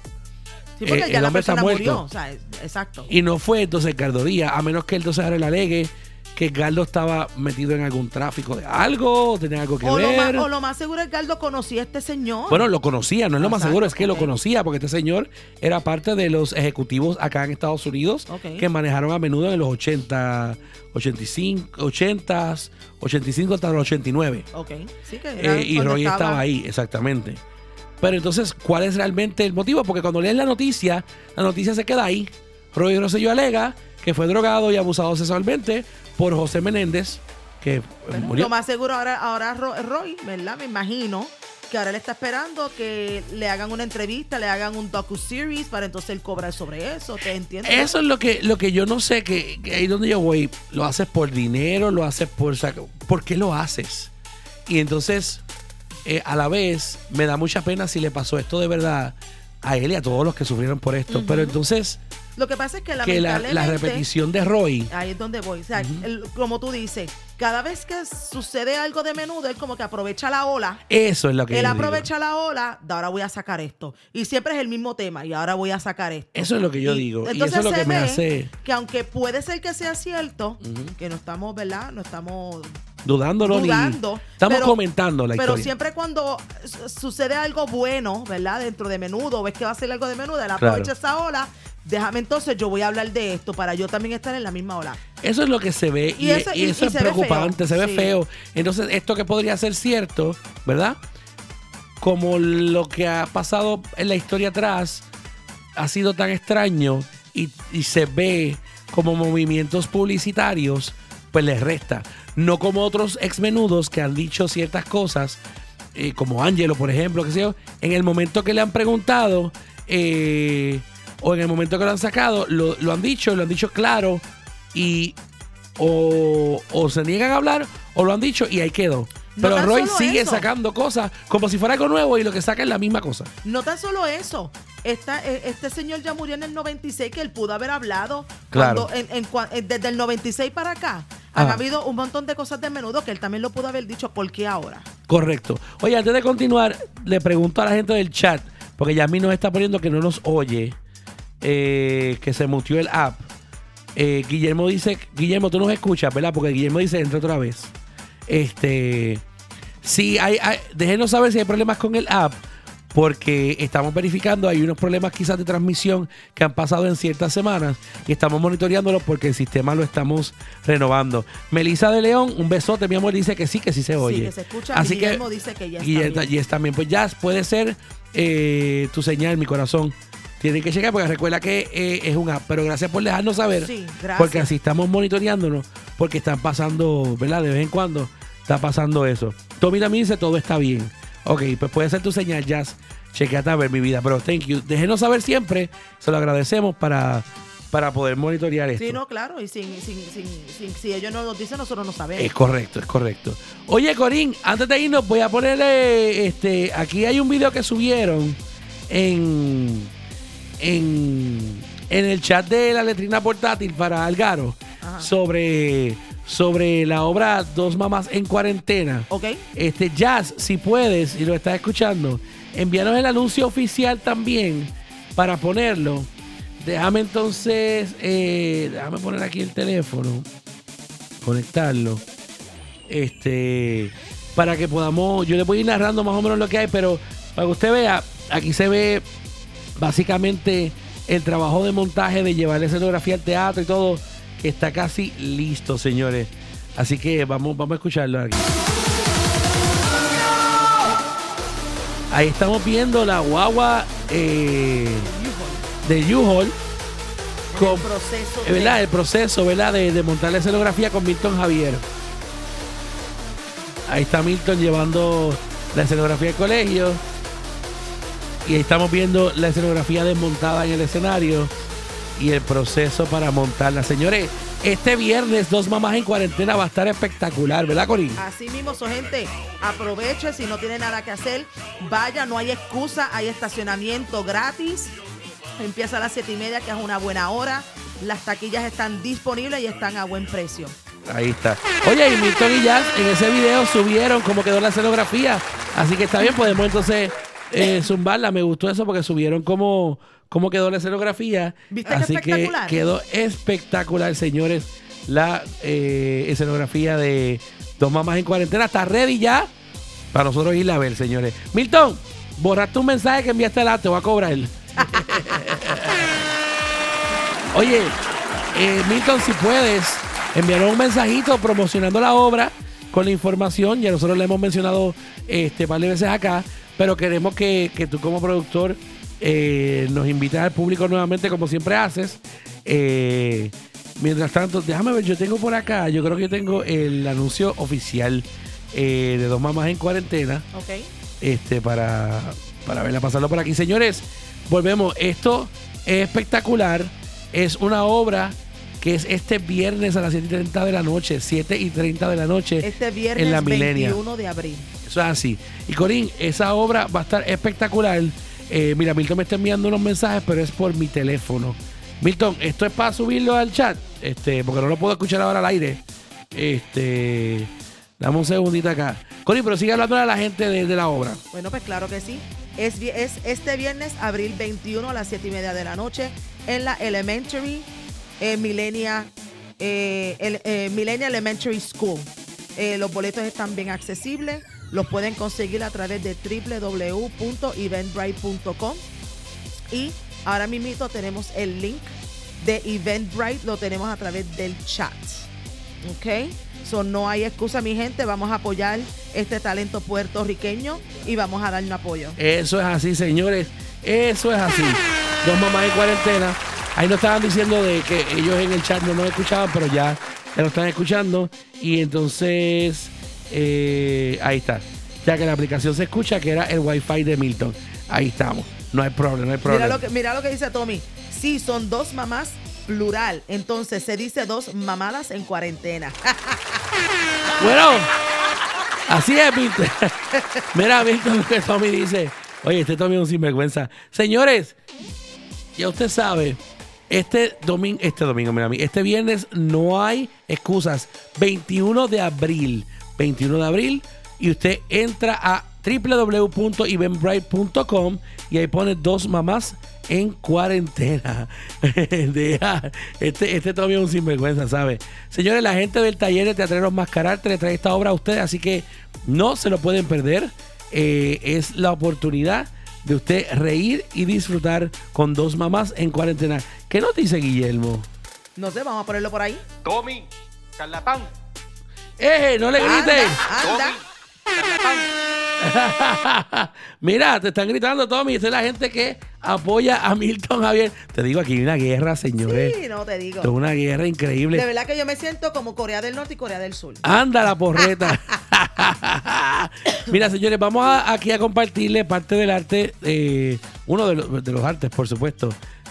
Sí, porque eh, ya el la hombre está muerto. murió. O sea, es- exacto. Y no fue entonces Edgardo Díaz, a menos que él entonces ahora le alegue que Edgardo estaba metido en algún tráfico de algo, tenía algo que o, lo ver. más, o lo más seguro es que Aldo conocía a este señor. Bueno, lo conocía, no es lo más seguro, es que lo conocía, porque este señor era parte de los ejecutivos acá en Estados Unidos que manejaron a menudo en los 80, 85, 80, 85 hasta los 89. Ok. Sí que era Eh, y Roy estaba... ahí, exactamente. Pero entonces, ¿cuál es realmente el motivo? Porque cuando lees la noticia, la noticia se queda ahí. Roy Rosselló alega que fue drogado y abusado sexualmente por José Menéndez, que Bueno, murió. Lo más seguro ahora, ahora Ro- Roy, ¿verdad? Me imagino que ahora él está esperando que le hagan una entrevista, le hagan un docu-series para entonces él cobrar sobre eso. ¿Te entiendes? Eso es lo que, lo que yo no sé, que, que ahí donde yo voy, lo haces por dinero, lo haces por ¿Por qué lo haces? Y entonces, eh, a la vez, me da mucha pena si le pasó esto de verdad a él y a todos los que sufrieron por esto. Pero entonces, Lo que pasa es que que la, repetición de Roy, Ahí es donde voy. O sea, el- como tú dices, cada vez que sucede algo de menudo, él como que aprovecha la ola. eso es lo que Él yo digo. aprovecha la ola, de ahora voy a sacar esto. Y siempre es el mismo tema, y ahora voy a sacar esto. Eso es lo que yo digo. Y entonces eso es lo se que me ve hace Que aunque puede ser que sea cierto, que no estamos, ¿verdad? No estamos dudándolo ni. dudando. Estamos pero- comentando la Pero historia. siempre cuando su- sucede algo bueno, ¿verdad? Dentro de menudo, ves que va a ser algo de menudo, él Claro. aprovecha esa ola. Déjame entonces, yo voy a hablar de esto para yo también estar en la misma ola. Eso es lo que se ve y, Y eso- y y- eso y es se preocupante, se ve Sí. feo. Entonces, esto que podría ser cierto, ¿verdad? Como lo que ha pasado en la historia atrás ha sido tan extraño y, y se ve como movimientos publicitarios, pues les resta. No como otros exmenudos que han dicho ciertas cosas, eh, como Angelo, por ejemplo, que sé yo, en el momento que le han preguntado eh, o en el momento que lo han sacado, lo, lo han dicho, lo han dicho claro y o, o se niegan a hablar o lo han dicho y ahí quedó. No Pero Roy sigue eso. sacando cosas como si fuera algo nuevo y lo que saca es la misma cosa. No tan solo eso. Esta, eh, este señor ya murió en el 96, que él pudo haber hablado. Claro. Cuando, en- eh, desde el 96 para acá, Ah. han habido un montón de cosas de menudo que él también lo pudo haber dicho. ¿Por qué ahora? Correcto. Oye, antes de continuar, le pregunto a la gente del chat, porque ya a mí nos está poniendo que no nos oye, eh, que se mutió el app. Eh, Guillermo dice, Guillermo, tú nos escuchas, ¿verdad? Porque Guillermo dice, entra otra vez. Este, sí, hay, hay- déjenos saber si hay problemas con el app, porque estamos verificando, hay unos problemas quizás de transmisión que han pasado en ciertas semanas y estamos monitoreándolo porque el sistema lo estamos renovando. Melissa de León, un besote, mi amor, dice que sí, que sí se oye. Sí, que se escucha. Así y que Guillermo dice que ya está Guillermo, bien. Pues ya puede ser eh, tu señal, mi corazón. Tienen que checar porque recuerda que eh, es un app. Pero gracias por dejarnos saber. Sí, gracias. Porque así estamos monitoreándonos. Porque están pasando, ¿verdad? De vez en cuando está pasando eso. Tommy también dice todo está bien. Ok, pues puede ser tu señal, Jazz. Chequeate a ver mi vida. Pero thank you. Déjenos saber siempre. Se lo agradecemos para, para poder monitorear esto. Sí, no, claro. Y sin, sin, sin, sin- si ellos no nos dicen, nosotros no sabemos. Es correcto, es correcto. Oye, Corín, antes de irnos, voy a ponerle. Este, aquí hay un video que subieron en, en, en el chat de la letrina portátil para Algaro Ajá. sobre, sobre la obra Dos Mamás en Cuarentena. ¿Ok? Este, Jazz, si puedes y lo estás escuchando, envíanos el anuncio oficial también para ponerlo. Déjame entonces, eh, déjame poner aquí el teléfono, conectarlo, este, para que podamos, yo le voy a ir narrando más o menos lo que hay, pero para que usted vea, aquí se ve básicamente el trabajo de montaje de llevar la escenografía al teatro y todo, está casi listo, señores. Así que vamos, vamos a escucharlo aquí. Ahí estamos viendo la guagua eh, de U-Haul con El proceso. ¿verdad? de- el proceso ¿verdad? De, de montar la escenografía con Milton Javier. Ahí está Milton llevando la escenografía del colegio. Y estamos viendo la escenografía desmontada en el escenario y el proceso para montarla. Señores, este viernes Dos Mamás en Cuarentena va a estar espectacular, ¿verdad, Corín? Así mismo, so, gente, aproveche si no tiene nada que hacer, vaya, no hay excusa, hay estacionamiento gratis. Empieza a las siete y media, que es una buena hora. Las taquillas están disponibles y están a buen precio. Ahí está. Oye, y Milton y Jazz en ese video subieron cómo quedó la escenografía. Así que está bien, podemos entonces eh. Me gustó eso porque subieron cómo, cómo quedó la escenografía. ¿Viste Así que espectacular? quedó espectacular, señores. La eh, escenografía de Dos Mamás en Cuarentena está ready ya para nosotros irla a ver, señores. Milton, borraste un mensaje que enviaste la, te voy a cobrar. *laughs* Oye, eh, Milton, si puedes, enviarnos un mensajito promocionando la obra con la información. Ya nosotros le hemos mencionado este par de veces acá, pero queremos que, que tú como productor eh, nos invites al público nuevamente, como siempre haces. eh, Mientras tanto, déjame ver, yo tengo por acá, yo creo que tengo el anuncio oficial eh, de Dos Mamás en Cuarentena Ok. este, para, para verla pasarlo por aquí. Señores, volvemos. Esto es espectacular. Es una obra que es este viernes a las 7 y 30 de la noche. 7 y 30 de la noche. Este viernes en la Milenia. 21 de abril. Así. Y Corín, esa obra va a estar espectacular. Eh, mira, Milton me está enviando unos mensajes, pero es por mi teléfono. Milton, esto es para subirlo al chat, este, porque no lo puedo escuchar ahora al aire. Este, dame un segundito acá. Corín, pero sigue hablando a la gente de, la obra. Bueno, pues claro que sí. Es, es este viernes, abril 21 a las 7 y media de la noche en la Elementary eh, Millenia, eh, el- eh, Elementary School. Eh, los boletos están bien accesibles. Los pueden conseguir a través de www.eventbrite.com. Y ahora mismo tenemos el link de Eventbrite, lo tenemos a través del chat. ¿Ok? So, no hay excusa, mi gente. Vamos a apoyar este talento puertorriqueño y vamos a darle un apoyo. Eso es así, señores. Eso es así. Dos mamás en cuarentena. Ahí nos estaban diciendo de que ellos en el chat no nos escuchaban, pero ya, lo están escuchando. Y entonces, eh, ahí está. Ya que la aplicación se escucha, que era el wifi de Milton. Ahí estamos. No hay problema, no hay Mira problema. lo, que, mira lo que dice Tommy. Sí, son dos mamás plural. Entonces se dice dos mamadas en cuarentena. *laughs* Bueno, así es, Milton. *laughs* Mira, Milton, lo que Tommy dice. Oye, este Tommy es un sinvergüenza. Señores, ya usted sabe, este domingo, este domingo, mira, este viernes no hay excusas. 21 de abril, 21 de abril, y usted entra a www.eventbrite.com y ahí pone dos mamás en cuarentena. *laughs* Deja, este, este Tommy es un sinvergüenza, ¿sabe? Señores, la gente del taller de Teatreros Mascararte le trae esta obra a ustedes, así que no se lo pueden perder. Eh, es la oportunidad de usted reír y disfrutar con dos mamás en cuarentena. ¿Qué nos dice Guillermo? No sé, vamos a ponerlo por ahí. Tommy, charlatán. ¡Eh! ¡No le grites! Anda, anda. *laughs* Mira, te están gritando, Tommy. Esta es la gente que apoya a Milton Javier. Te digo, aquí hay una guerra, señores. Sí, no te digo. Es una guerra increíble. De verdad que yo me siento como Corea del Norte y Corea del Sur. Anda la porreta. *laughs* *laughs* Mira, señores, vamos a- aquí a compartirle parte del arte, eh, uno de los, de los artes, por supuesto,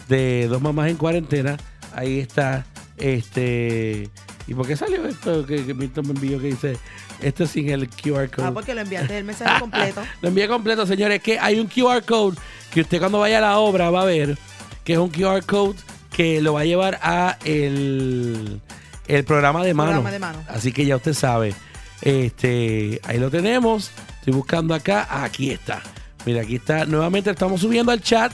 de Dos Mamás en Cuarentena. Ahí está, este... ¿Y por qué salió esto que, que Milton me envió que dice, esto sin el QR code? Ah, porque lo enviaste el mensaje completo. *laughs* Lo envié completo, señores. Que hay un QR code que usted cuando vaya a la obra va a ver que es un QR code que lo va a llevar a el, el programa de mano. Programa de mano. Así que ya usted sabe. Este, ahí lo tenemos. Estoy buscando acá. Aquí está. Mira, aquí está. Nuevamente estamos subiendo al chat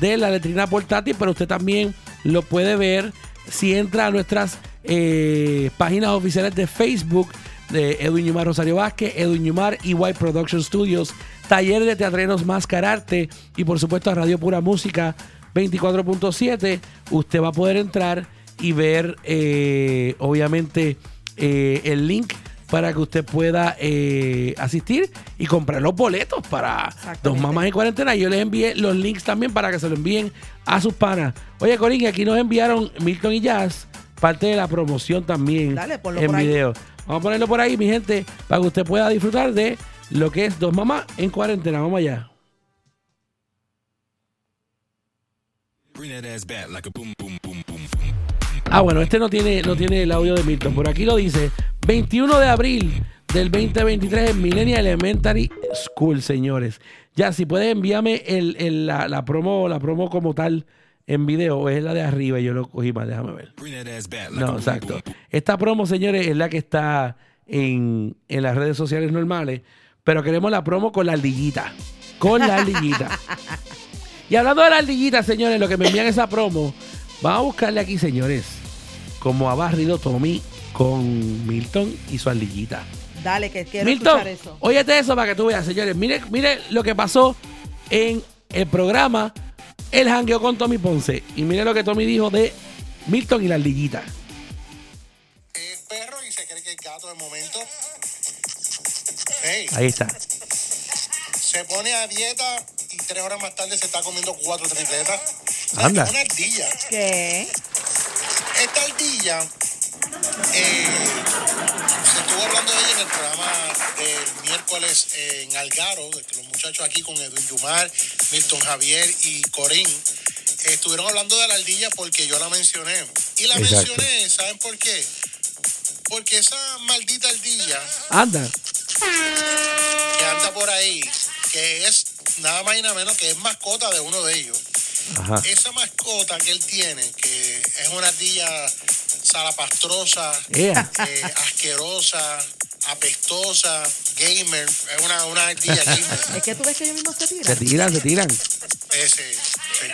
de la letrina portátil, pero usted también lo puede ver si entra a nuestras eh, páginas oficiales de Facebook de Edwin Yumar Rosario Vázquez, Edwin Yumar, EY Production Studios, Taller de Teatrenos Mascararte y por supuesto a Radio Pura Música 24.7. Usted va a poder entrar y ver eh, obviamente eh, el link para que usted pueda eh, asistir y comprar los boletos para. Dos Mamás en Cuarentena. Yo les envié los links también para que se lo envíen a sus panas. Oye, Corín, y aquí nos enviaron Milton y Jazz, parte de la promoción también Dale, ponlo en por ahí. video. Vamos a ponerlo por ahí, mi gente, para que usted pueda disfrutar de lo que es Dos Mamás en Cuarentena. Vamos allá. Ah, bueno, este no tiene, no tiene el audio de Milton. Por aquí lo dice. 21 de abril del 2023 en Millennial Elementary School, señores. Ya, si puedes envíame el, el- la, la promo, la promo como tal en video, es la de arriba, yo lo cogí más, déjame ver. No, exacto. Esta promo, señores, es la que está en, en las redes sociales normales, pero queremos la promo con la ardillita. Con la ardillita. *laughs* y hablando de la ardillita, señores, lo que me envían esa promo, vamos a buscarle aquí, señores, como ha barrido Tommy con Milton y su ardillita. Dale, que quiero Milton, escuchar eso. óyete eso para que tú veas, señores. Mire, mire lo que pasó en el programa El Jangueo con Tommy Ponce. Y mire lo que Tommy dijo de Milton y la ardillita. Es perro y se cree que es gato de momento. Ahí está. se pone a dieta y tres horas más tarde se está comiendo cuatro tripletas. Anda. Es una ardilla. ¿Qué? esta ardilla, eh, se estuvo hablando de ella en el programa del miércoles en Algaro, de que los muchachos aquí con Edwin Yumar, Milton Javier y Corín estuvieron hablando de la ardilla porque yo la mencioné. Y la Exacto. mencioné, ¿saben por qué? Porque esa maldita ardilla Anda. que anda por ahí, que es nada más y nada menos que es mascota de uno de ellos. Ajá. Esa mascota que él tiene, que es una ardilla salapastrosa, Ea. eh, asquerosa, apestosa, gamer, es una, una ardilla gamer. Es que tú ves que ellos mismos se Se tiran. tiran, se tiran. Ese, sí.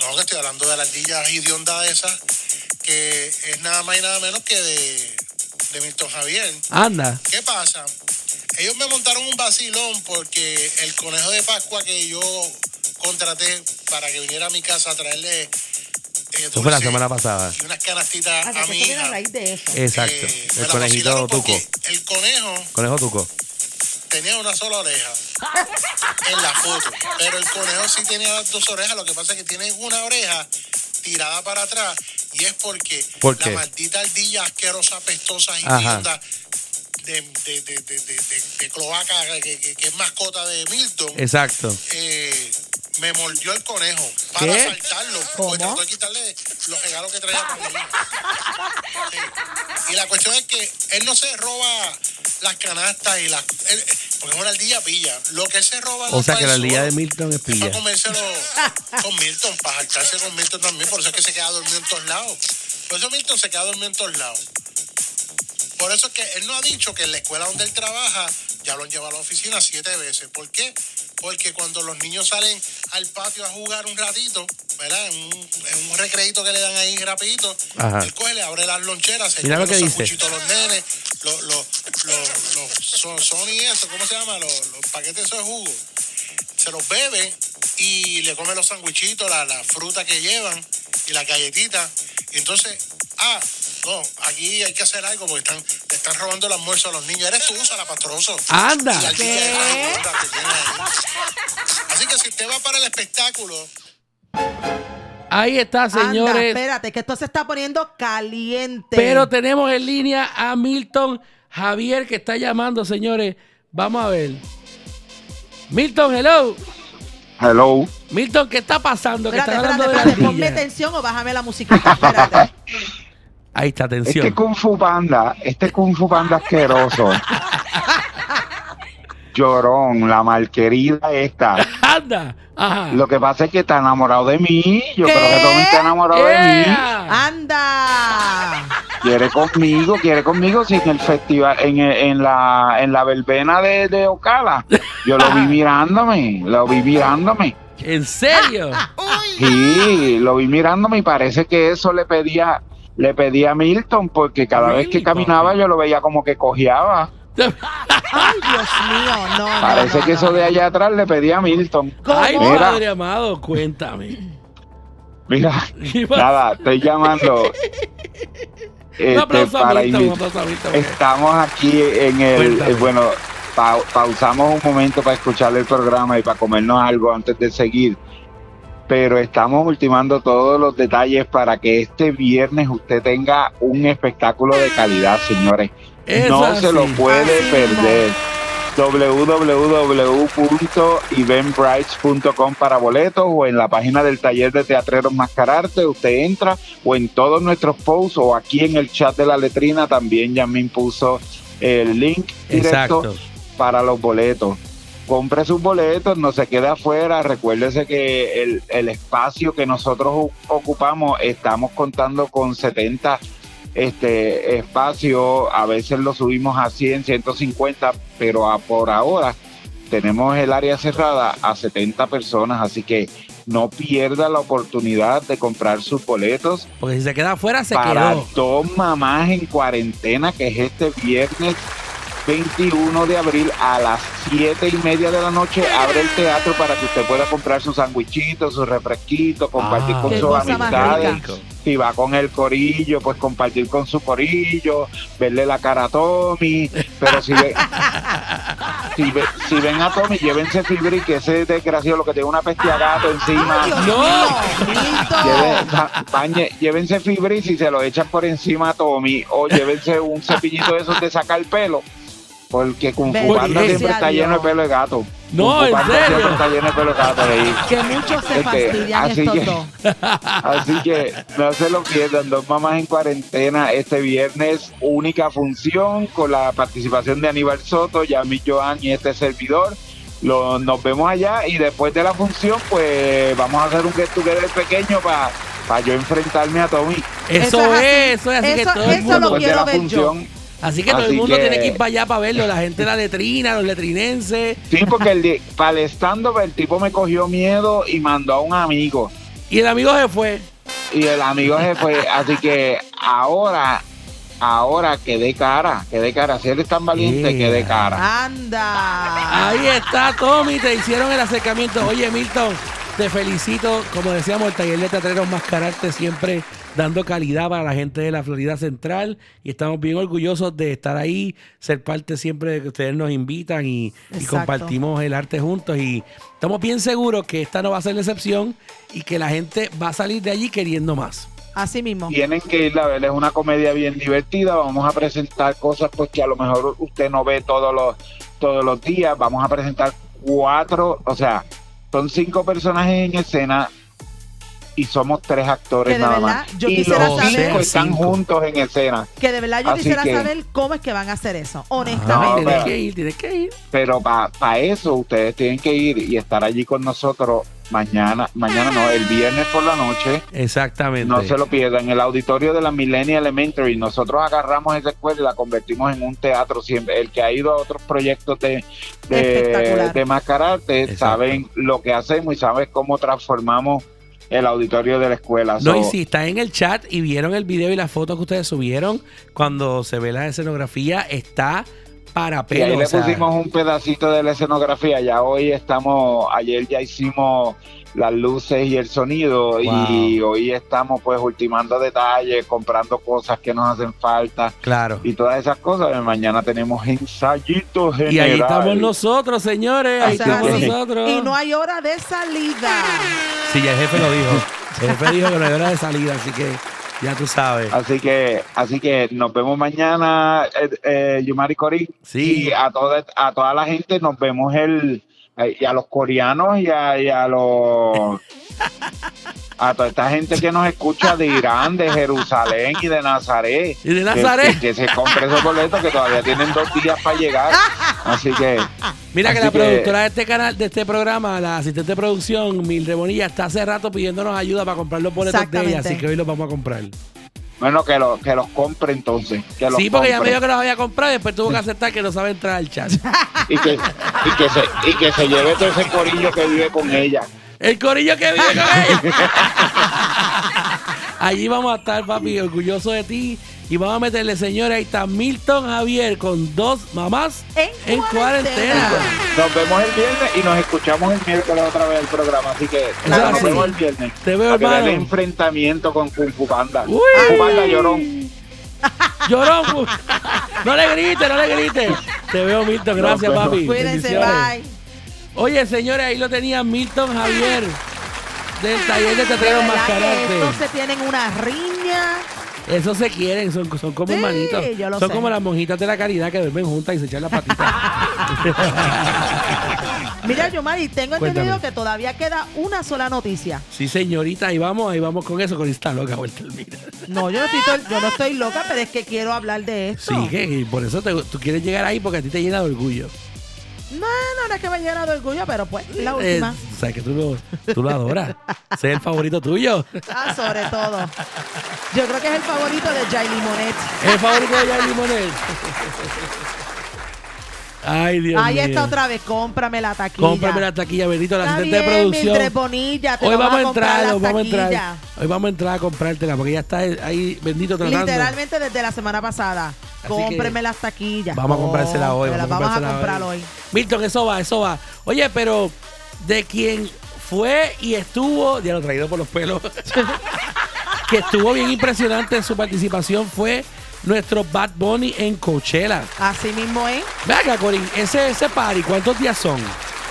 No, que estoy hablando de la ardilla idionda esa, que es nada más y nada menos que de, de Milton Javier. Anda. ¿Qué pasa? Ellos me montaron un vacilón porque el conejo de Pascua que yo contraté para que viniera a mi casa a traerle eh, Eso fue la semana pasada. y unas canastitas Ah, a que mi esto viene a hija. raíz de eso. Exacto. eh, El conejito tuco. El conejo Conejo tuco. tenía una sola oreja *laughs* en la foto, pero el conejo sí tenía las dos orejas. Lo que pasa es que tiene una oreja tirada para atrás y es porque ¿Por la maldita ardilla asquerosa, apestosa y Ajá. hedionda de, de, de, de, de, de- de cloaca que, que- que es mascota de Milton Exacto. eh, me mordió el conejo para ¿Qué? asaltarlo. ¿Cómo? Trató de quitarle los regalos que traía. Sí. Y la cuestión es que él no se roba las canastas y las. él- porque es una ardilla pilla. Lo que él se roba O sea que la solo. de Milton es Es para pilla. comérselo con Milton, para saltarse con Milton también. Por eso es que se queda dormido en todos lados. Por eso Milton se queda dormido en todos lados. Por eso es que él no ha dicho que en la escuela donde él trabaja ya lo han llevado a la oficina siete veces. ¿Por qué? Porque cuando los niños salen al patio a jugar un ratito, ¿verdad? En un, en un recreito que le dan ahí rapidito, Ajá. él coge, le abre las loncheras, se Mira lo que los dice. los nenes, los, los, los, los son, son y eso, ¿cómo se llama? Los, los paquetes de jugo. Se los bebe y le come los sandwichitos, la, la fruta que llevan y las galletitas. Y entonces, ah, no, aquí hay que hacer algo porque están, le están robando el almuerzo a los niños. Eres tú, Pastroso. Anda. Y ¿Qué? tiene ahí. Que espectáculo, Ahí está, Anda, señores. espérate, que esto se está poniendo caliente. Pero tenemos en línea a Milton Javier que está llamando, señores. Vamos a ver. Milton, hello. Hello. Milton, ¿qué está pasando? Que Espérate, están espérate, espérate, ponme o bájame la musiquita, espérate. Ahí está, atención. Este Kung Fu Panda, este Kung Fu Panda asqueroso. *laughs* Llorón, la malquerida esta. *laughs* Anda. Ajá. Lo que pasa es que está enamorado de mí. Yo ¿Qué? creo que Tommy está enamorado de mí. ¡Anda! Quiere conmigo, quiere conmigo. Si en el festival, en, en la, en la verbena de, de Ocala, yo lo vi mirándome, lo vi mirándome. ¿En serio? *laughs* Sí, lo vi mirándome y parece que eso le pedía, le pedía a Milton, porque cada vez que caminaba yo lo veía como que cojeaba. ¡Ay, Dios mío! No, no, Parece no, que no, eso de allá atrás le pedía a Milton. Ay, ¿Cómo? Mira. padre amado, cuéntame. Mira, *laughs* nada, estoy llamando. *laughs* Un este, aplauso a para Milton, un aplauso a Milton. Estamos aquí en el. Eh, bueno, pau- pausamos un momento para escuchar el programa y para comernos algo antes de seguir. Pero estamos ultimando todos los detalles para que este viernes usted tenga un espectáculo de calidad, señores. Eso no así. se lo puede Así perder. www.eventbrites.com para boletos o en la página del taller de teatreros Mascararte, usted entra o en todos nuestros posts o aquí en el chat de la letrina también ya me impuso el link directo Exacto. para los boletos. Compre sus boletos, no se quede afuera. Recuérdese que el, el espacio que nosotros ocupamos, estamos contando con 70 este espacios. A veces lo subimos a 100, 150, pero a, por ahora tenemos el área cerrada a 70 personas. Así que no pierda la oportunidad de comprar sus boletos Porque si se queda afuera, se para quedó. dos mamás en cuarentena, que es este viernes 21 de abril a las 7 y media de la noche. Abre el teatro para que usted pueda comprar sus sandwichitos, sus refresquitos, compartir Ah. con sus amistades. Si va con el corillo, pues compartir con su corillo, verle la cara a Tommy. Pero si ve, *laughs* si ve, si ven a Tommy, llévense Fibri, que ese desgraciado lo que tiene una peste a gato encima. Ay, Dios No. Lleve- llévense Fibri si se lo echan por encima a Tommy o llévense un cepillito de esos de sacar el pelo. Porque Kung Fu Bendito Panda sea siempre está lleno de pelo de gato. No, ¿en serio? siempre está lleno de pelo de gato. ahí. Que muchos se Este, fastidian así estos que- dos. *laughs* Así que no se lo pierdan, dos mamás en cuarentena este viernes, única función con la participación de Aníbal Soto, Yami Joan y este servidor. Lo- nos vemos allá y después de la función pues vamos a hacer un get together pequeño para yo enfrentarme a Tommy. Eso, Eso es es, eso es así que Eso- todo el eso mundo. lo Después de la ver yo. Así que todo el mundo que- tiene que ir para allá para verlo. La gente de la letrina, los letrinenses. Sí, porque el, para el stand-up el tipo me cogió miedo y mandó a un amigo. Y el amigo se fue. Y el amigo se fue. Así que ahora, ahora que dé cara, que dé cara. Si él es tan valiente, que dé cara. Anda. Ahí está, Tommy. Te hicieron el acercamiento. Oye, Milton, te felicito. Como decíamos, el taller de teatreros Mascararte siempre dando calidad para la gente de la Florida Central. Y estamos bien orgullosos de estar ahí, ser parte siempre de que ustedes nos invitan y, compartimos el arte juntos. Y estamos bien seguros que esta no va a ser la excepción y que la gente va a salir de allí queriendo más. Así mismo. Tienen que ir a ver, es una comedia bien divertida. Vamos a presentar cosas pues que a lo mejor usted no ve todos los, todos los días. Vamos a presentar cuatro, o sea, son cinco personajes en escena y somos tres actores Que de nada verdad, más. yo y quisiera los saber- cinco están Cinco. juntos en escena. Que de verdad yo Así quisiera que- saber cómo es que van a hacer eso. No, Honestamente. pero- tienes que ir, tienes que ir. Pero para eso ustedes tienen que ir y estar allí con nosotros mañana, mañana no, el viernes por la noche. Exactamente. No se lo pierdan. En el auditorio de la Millennium Elementary, nosotros agarramos esa escuela y la convertimos en un teatro. Siempre el que ha ido a otros proyectos de, de, de saben lo que hacemos y saben cómo transformamos el auditorio de la escuela. No, So, y si está en el chat y vieron el video y las fotos que ustedes subieron, cuando se ve la escenografía, está para y pelo. ahí o le sea, pusimos un pedacito de la escenografía. Ya hoy estamos, ayer ya hicimos las luces y el sonido y hoy estamos pues ultimando detalles, comprando cosas que nos hacen falta Claro. y todas esas cosas. Mañana tenemos ensayitos general. Y ahí estamos nosotros, señores. Ahí estamos nosotros. Y no hay hora de salida. Sí, ya el jefe lo dijo. El jefe dijo que no hay hora de salida, así que ya tú sabes. Así que, así que nos vemos mañana, eh, eh, Yumari Cori. Sí. Y a toda, a toda la gente nos vemos el, y a los coreanos y a, y a los a toda esta gente que nos escucha de Irán, de Jerusalén y de Nazaret. Y de Nazaret. Que, que se compre esos boletos que todavía tienen dos días para llegar. Así que Mira que la que- productora de este canal, de este programa, la asistente de producción, Mildred Bonilla, está hace rato pidiéndonos ayuda para comprar los boletos de ella, así que hoy los vamos a comprar. Bueno que, lo, que los compre entonces. Que los Sí, porque ella me compre. dijo que los había comprado y después tuvo que aceptar que no sabe entrar al chat. *laughs* y, que, y, que se, y que se lleve todo ese corillo que vive con ella. El corillo que vive con ella. *laughs* Allí vamos a estar, papi, orgulloso de ti. Y vamos a meterle, señores, ahí está Milton Javier con dos mamás En en cuarentena. cuarentena. Nos vemos el viernes y nos escuchamos el miércoles otra vez el programa. Así que Eso nos sí. vemos el viernes. Te veo, Para que vean el hermano. enfrentamiento con Kung Fu Panda. Uy. Kung Fu Panda llorón. *laughs* Llorón. No le grites, no le grites. Te veo, Milton. Gracias, papi. Cuídense, bye. Oye, señores, ahí lo tenía Milton Javier del taller de Teatreros Mascararte. estos se tienen una riña. Eso se quieren, son, son como Sí, hermanitos. yo lo Son sé. como las monjitas de la caridad que duermen juntas y se echan las patitas. *laughs* Mira, Yomari, tengo Cuéntame. entendido que todavía queda una sola noticia. sí, señorita, ahí vamos, ahí vamos con eso, con esta loca vuelta al mira. No, yo no, estoy, to- yo no estoy loca, pero es que quiero hablar de esto. Sí, que y por eso te- tú quieres llegar ahí porque a ti te llena de orgullo. No, no, no es que me llena de orgullo, pero pues, la Eh, última. o sea, que tú lo, tú lo adoras. *laughs* Ese es el favorito tuyo. Ah, sobre todo. Yo creo que es el favorito de Jay Limonet. El favorito de Yair Limonet. Ay, Dios Ahí mío. está otra vez, cómprame la taquilla. Cómprame la taquilla, bendito, la Está asistente de producción. Bonilla, te Hoy vamos a entrar, hoy vamos a entrar. Hoy vamos a entrar a comprártela porque ya está ahí, bendito, tratando. Literalmente desde la semana pasada. Cómpreme las taquillas. Vamos a comprársela hoy. Vamos a comprársela comprar hoy. Milton, eso va, eso va. Oye, pero de quien fue y estuvo, ya lo traído por los pelos, *laughs* que estuvo bien impresionante en su participación fue nuestro Bad Bunny en Coachella. Así mismo es. Ve acá, Corín, ese, ese party, ¿cuántos días son?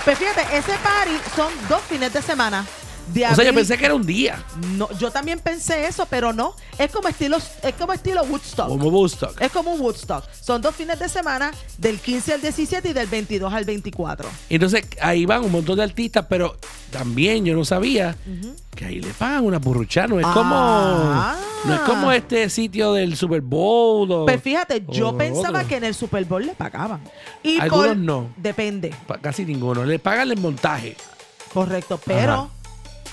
Pues fíjate, ese party son dos fines de semana. De O sea, yo pensé que era un día, No, yo también pensé eso, pero no. Es como estilo, es como estilo Woodstock. como Woodstock. Es como un Woodstock. Son dos fines de semana, del 15 al 17 y del 22 al 24. Entonces ahí van un montón de artistas, pero también yo no sabía que ahí le pagan una burrucha. No es como Ah. no es como este sitio del Super Bowl. o- Pues fíjate, yo o pensaba otro. que en el Super Bowl le pagaban. Y Algunos por- no. Depende, Pa- casi ninguno. Le pagan el montaje. correcto. Pero Ajá.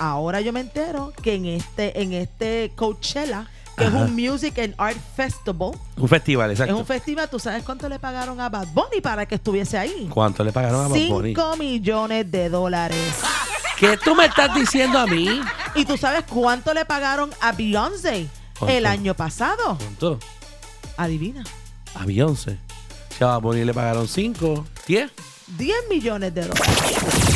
Ahora yo me entero que en este, en este Coachella, que Ajá. es un Music and Art Festival, Un festival, exacto. es un festival, ¿tú sabes cuánto le pagaron a Bad Bunny para que estuviese ahí? ¿Cuánto le pagaron a Bad Bunny? 5 millones de dólares. ¿Qué tú me estás diciendo a mí? ¿Y tú sabes cuánto le pagaron a Beyoncé ¿Cuánto? el año pasado? ¿Cuánto? Adivina. A Beyoncé. Si a Bad Bunny le pagaron 5, 10. 10 millones de dólares.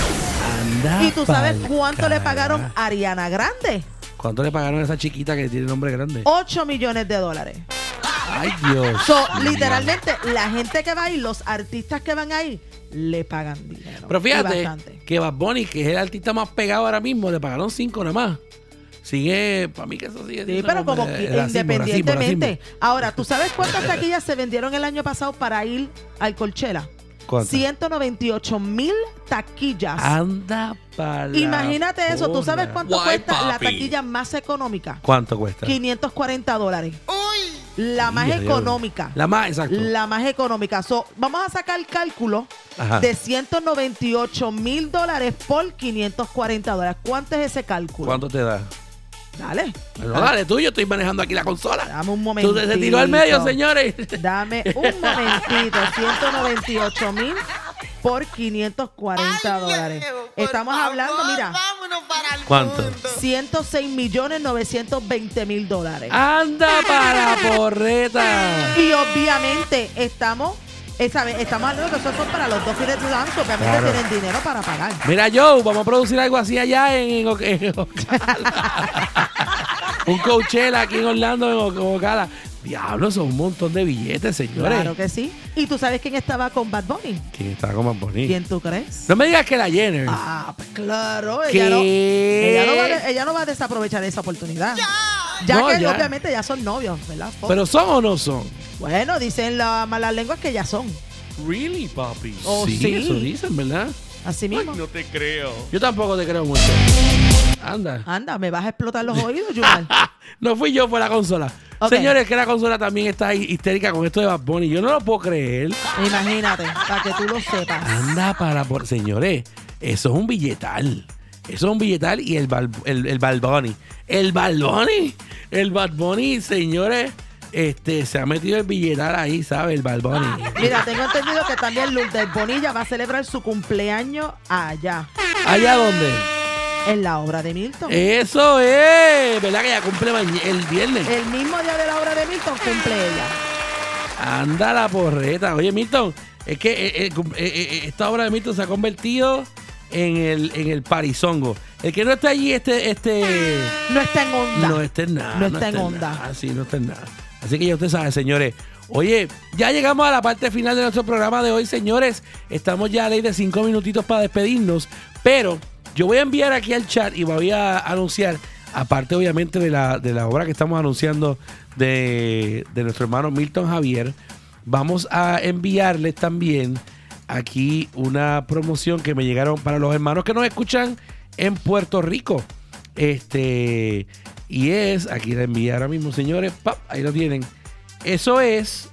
Anda ¿Y tú sabes cuánto le pagaron a Ariana Grande? ¿Cuánto le pagaron a esa chiquita que tiene nombre grande? 8 millones de dólares. Ay, Dios. So, literalmente, la gente que va ahí, los artistas que van ahí, le pagan dinero. Pero fíjate que Bad Bunny, que es el artista más pegado ahora mismo, le pagaron 5 nada más. Sigue, para mí que eso sigue Sí, pero como racismo, independientemente. racismo, Ahora, ¿tú sabes cuántas taquillas se vendieron el año pasado para ir al Colchela? Racismo. ¿Cuánto? 198 mil taquillas. Anda para Imagínate eso. ¿Tú sabes cuánto Guay, cuesta la taquilla más económica? ¿Cuánto cuesta? 540 dólares. La más económica. La más, exacto. La más económica. So, vamos a sacar el cálculo Ajá. de 198 mil dólares por 540 dólares. ¿Cuánto es ese cálculo? ¿Cuánto te da? Dale. Bueno, dale tú, yo estoy manejando aquí la consola. Dame un Tú momentito. se tiró al medio, señores. *laughs* Dame un momentito. 198 mil por 540 dólares. Estamos hablando, mira, ¿Cuánto? 106 millones 920 mil dólares. Anda para la porreta. Y obviamente estamos, esa vez, estamos hablando que esos son para los dos fines de semana, que Claro. tienen dinero para pagar. Mira, Joe, vamos a producir algo así allá en, en, *laughs* *laughs* un Coachella aquí en Orlando, en Ocala. Diablo, son un montón de billetes, señores. Claro que sí. ¿Y tú sabes quién estaba con Bad Bunny? ¿Quién está como más bonito? ¿Quién tú crees? No me digas que la Jenner. Ah, pues claro. ¿Qué? Ella no, ella, no va a, de- ella no va a desaprovechar esa oportunidad. Ya No, que ya. obviamente ya son novios, ¿verdad? ¿Pero son o no son? bueno, dicen las malas lenguas que ya son. Really, papi? Oh, sí, sí. eso dicen, ¿verdad? Así mismo. No te creo. Yo tampoco te creo mucho. Anda. Anda, me vas a explotar los oídos, Yumal. *laughs* no fui yo, fue la consola. Señores, que la consola también está hi- histérica con esto de Bad Bunny. Yo no lo puedo creer. Imagínate, para que tú lo sepas. Anda para por. Señores, eso es un billetal. Eso es un billetal y el, Bal- el, el Bad Bunny. El Bad Bunny. El Bad Bunny, señores, este, se ha metido el billetal ahí, ¿sabes? El Bad Bunny. *laughs* Mira, tengo entendido que también Lourdes Bonilla va a celebrar su cumpleaños allá, ¿Allá dónde? en la obra de Milton. Eso es. ¿Verdad que ya cumple el viernes? El mismo día de la obra de Milton cumple ella. Anda la porreta. Oye, Milton, es que eh, eh, eh, esta obra de Milton se ha convertido en el, en el parizongo. El que no está allí, este, este No está en onda. no está en nada. No está en en onda. nada. Sí, no está en nada. Así que ya usted sabe, señores. Oye, ya llegamos a la parte final de nuestro programa de hoy, señores. Estamos ya a ley de cinco minutitos para despedirnos. Pero yo voy a enviar aquí al chat y voy a anunciar, aparte obviamente de la, de la obra que estamos anunciando de, de nuestro hermano Milton Javier, vamos a enviarles también aquí una promoción que me llegaron para los hermanos que nos escuchan en Puerto Rico. Este, y es, aquí la envié ahora mismo, señores, ¡pap! ahí lo tienen. Eso es,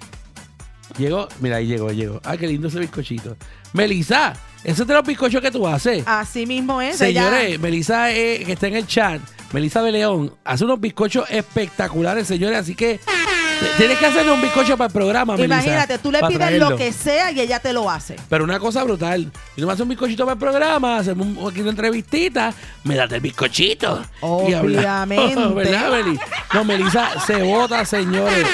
llegó, mira, ahí llegó, llegó. Ah, qué lindo ese bizcochito. Melissa, ese es de los bizcochos que tú haces. Así mismo es. Señores, Melissa, eh, que está en el chat, Melissa de León, hace unos bizcochos espectaculares, señores. Así que tienes que hacerle un bizcocho para el programa, Melissa. Imagínate, tú le pides traerlo. lo que sea y ella te lo hace. Pero una cosa brutal. Y tú me haces un bizcochito para el programa, hacemos un, aquí una entrevistita, me das el bizcochito. Y *laughs* Obviamente. ¿Verdad, Meli? No, Melissa se vota, señores.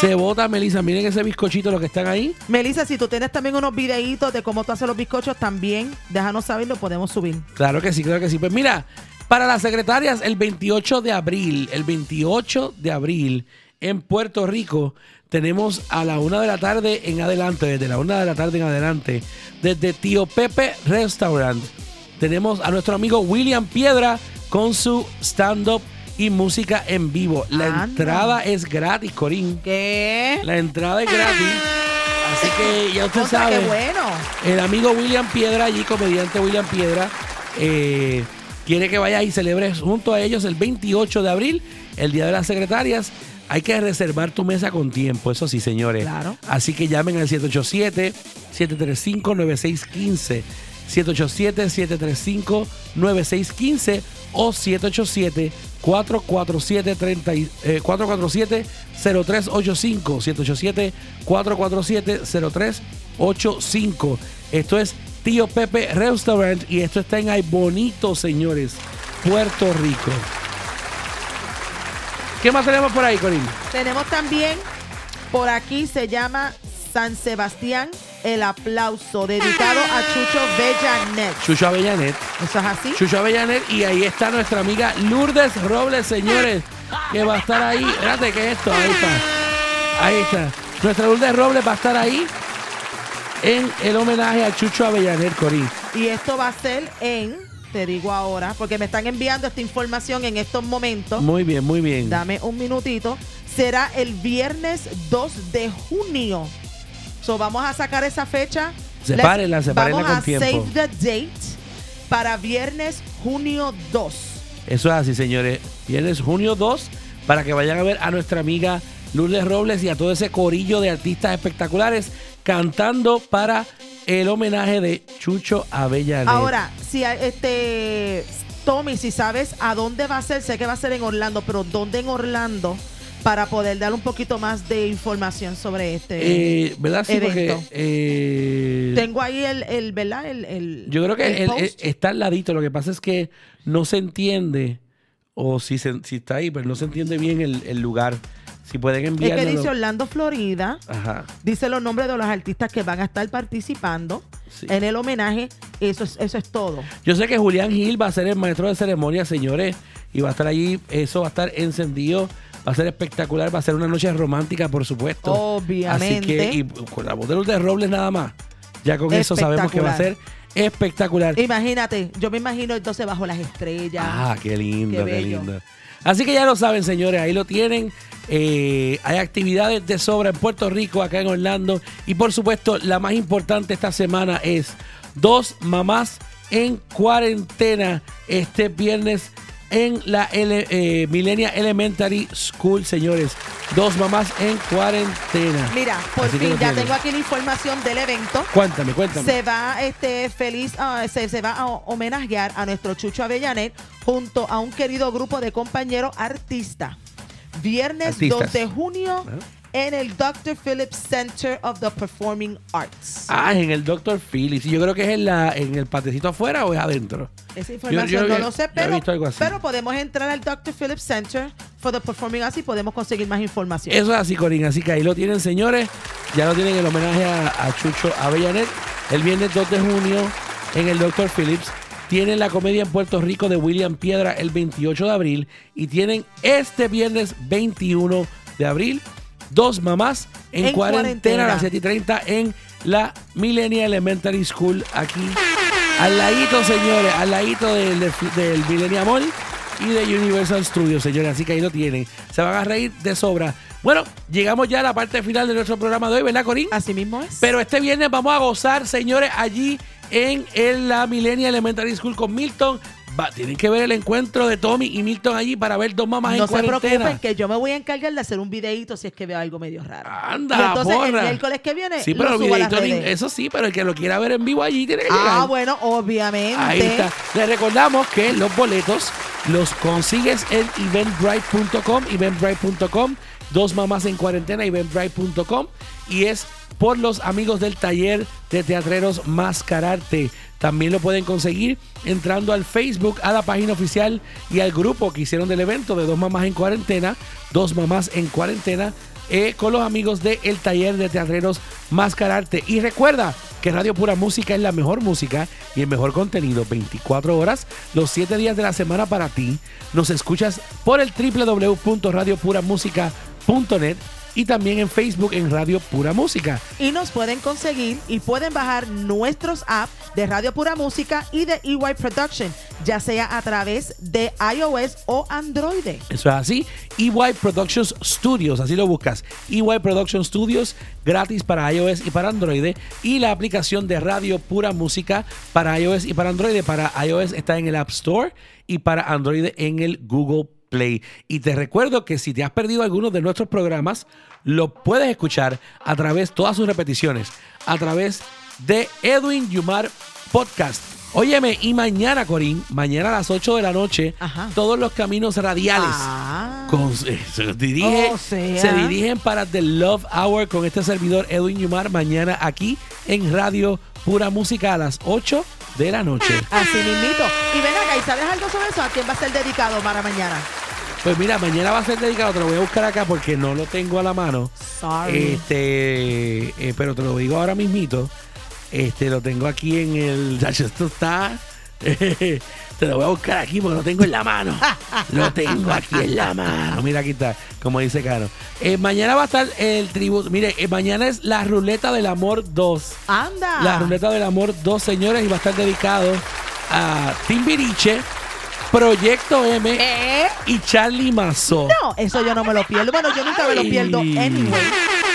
Se vota, Melissa. Miren ese bizcochito, lo que están ahí. Melissa, si tú tienes también unos videitos de cómo tú haces los bizcochos, también déjanos saber, lo podemos subir. Claro que sí, claro que sí. Pues mira, para las secretarias, el 28 de abril, el 28 de abril en Puerto Rico, tenemos a la una de la tarde en adelante, desde la una de la tarde en adelante, desde Tío Pepe Restaurant, tenemos a nuestro amigo William Piedra con su stand-up y música en vivo. La Anda. entrada es gratis, Corín. ¿Qué? La entrada es gratis. Así que ya usted Contra, sabe. qué bueno. El amigo William Piedra, allí, comediante William Piedra, eh, quiere que vaya y celebres junto a ellos el 28 de abril, el Día de las Secretarias. Hay que reservar tu mesa con tiempo, eso sí, señores. Claro. Así que llamen al 787-735-9615. 787-735-9615 o 787-447-30 eh, 447-0385. 787-447-0385. Esto es Tío Pepe Restaurant y esto está en Ay Bonito, señores, Puerto Rico. ¿Qué más tenemos por ahí, Corín? Tenemos también, por aquí se llama San Sebastián, el aplauso, dedicado a Chucho Bellanet. Chucho Avellanet. ¿Eso es así? Chucho Avellanet y ahí está nuestra amiga Lourdes Robles, señores, que va a estar ahí. Espérate, ¿qué es esto? Ahí está. Ahí está. Nuestra Lourdes Robles va a estar ahí en el homenaje a Chucho Avellanet, Corín. Y esto va a ser en, te digo ahora, porque me están enviando esta información en estos momentos. Muy bien, muy bien. Dame un minutito. Será el viernes 2 de junio. So, vamos a sacar esa fecha. Sepárenla, sepárenla Vamos con a tiempo. save the date para viernes junio 2. Eso es así, señores. Viernes junio 2 para que vayan a ver a nuestra amiga Lourdes Robles y a todo ese corillo de artistas espectaculares cantando para el homenaje de Chucho Avellanet. Ahora, si este Tommy, si sabes a dónde va a ser, sé que va a ser en Orlando, pero ¿dónde en Orlando? Para poder dar un poquito más de información sobre este Eh, ¿Verdad? Sí, porque evento. eh, Tengo ahí el, el ¿verdad? El, el- yo creo que el está al ladito. Lo que pasa es que no se entiende, o si, se- si está ahí, pero no se entiende bien el lugar. Si pueden es enviarlo. que dice Orlando, Florida. Ajá. Dice los nombres de los artistas que van a estar participando Sí. en el homenaje. Eso es, eso es todo. Yo sé que Julián Gil va a ser el maestro de ceremonia, señores, y va a estar allí, eso va a estar encendido, va a ser espectacular, va a ser una noche romántica, por supuesto. Obviamente. Así que, y con la voz de Lourdes Robles nada más, ya con eso sabemos que va a ser espectacular. Imagínate, yo me imagino entonces bajo las estrellas. Ah, qué lindo, Qué qué, lindo. Así que ya lo saben, señores, ahí lo tienen. Eh, hay actividades de sobra en Puerto Rico, acá en Orlando. Y por supuesto, la más importante esta semana es dos mamás en cuarentena este viernes en la Ele- eh, Millennia Elementary School, señores. Dos mamás en cuarentena. Mira, por Así fin ya tengo aquí la información del evento. Cuéntame, cuéntame. Se va este feliz, ah, se, se va a homenajear a nuestro Chucho Avellanet junto a un querido grupo de compañeros artistas. Viernes Artistas. 2 de junio Ajá. en el Dr. Phillips Center of the Performing Arts. Ah, en el Dr. Phillips. Y Yo creo que es en, la, en el patecito afuera o es adentro. Esa información yo no lo sé, yo he pero, visto algo así. pero podemos entrar al Dr. Phillips Center for the Performing Arts y podemos conseguir más información. Eso es así, Corín. Así que ahí lo tienen, señores. Ya lo tienen el homenaje a, a Chucho Avellanet. El viernes 2 de junio en el Dr. Phillips. Tienen la comedia en Puerto Rico de William Piedra el 28 de abril. Y tienen este viernes 21 de abril dos mamás en, En cuarentena, cuarentena. a las 7 y 30 en la Millennium Elementary School aquí. Al ladito, señores, al ladito del, del, del Millennium Mall y de Universal Studios, señores. Así que ahí lo tienen. Se van a reír de sobra. Bueno, llegamos ya a la parte final de nuestro programa de hoy, ¿verdad, Corín? Así mismo es. Pero este viernes vamos a gozar, señores, allí en, en la Millennium Elementary School con Milton. Va, tienen que ver el encuentro de Tommy y Milton allí para ver dos mamás no en se cuarentena. preocupen que yo me voy a encargar de hacer un videito si es que veo algo medio raro. Anda, Y entonces el porra. miércoles que viene Sí, lo pero el subo videito, ni- redes. eso sí, pero el que lo quiera ver en vivo allí tiene que Ah, llegar. bueno, obviamente. Ahí está. Les recordamos que los boletos los consigues en eventbrite.com, eventbrite.com, dos mamás en cuarentena, eventbrite.com, y es por los amigos del taller de teatreros Mascararte. También lo pueden conseguir entrando al Facebook, a la página oficial y al grupo que hicieron del evento de dos mamás en cuarentena, dos mamás en cuarentena, eh, con los amigos del el taller de teatreros Mascararte. Y recuerda que Radio Pura Música es la mejor música y el mejor contenido 24 horas, los 7 días de la semana para ti. Nos escuchas por el radio.pura.net y también en Facebook en Radio Pura Música. Y nos pueden conseguir y pueden bajar nuestros apps de Radio Pura Música y de EY Production, ya sea a través de iOS o Android. Eso es así. EY Productions Studios, así lo buscas. EY Productions Studios, gratis para iOS y para Android. Y la aplicación de Radio Pura Música para iOS y para Android. Para iOS está en el App Store y para Android en el Google Play. Y te recuerdo que si te has perdido algunos de nuestros programas, lo puedes escuchar a través, todas sus repeticiones, a través de Edwin Yumar Podcast. Óyeme, y mañana, Corín, mañana a las 8 de la noche, Ajá. todos los caminos radiales Ah. con- eh, se, dirige, O sea. se dirigen para The Love Hour con este servidor Edwin Yumar mañana aquí en Radio Pura Música a las 8 de la noche. Así mismito. Y ven acá, ¿y sabes algo sobre eso? ¿A quién va a ser dedicado para mañana? Pues mira, mañana va a ser dedicado, te lo voy a buscar acá porque no lo tengo a la mano. Sorry. Este, eh, pero te lo digo ahora mismito. Este, lo tengo aquí en el. Esto está. *laughs* te lo voy a buscar aquí porque lo tengo en la mano. lo tengo aquí en la mano. Mira, aquí está, como dice Caro. Eh, mañana va a estar el tributo. Mire, eh, mañana es la ruleta del amor 2. Anda. La ruleta del amor 2, señores, y va a estar dedicado a Timbiriche, Proyecto M ¿Eh? y Charlie Mazó. No, eso yo no me lo pierdo. Bueno, yo nunca me lo pierdo anyway,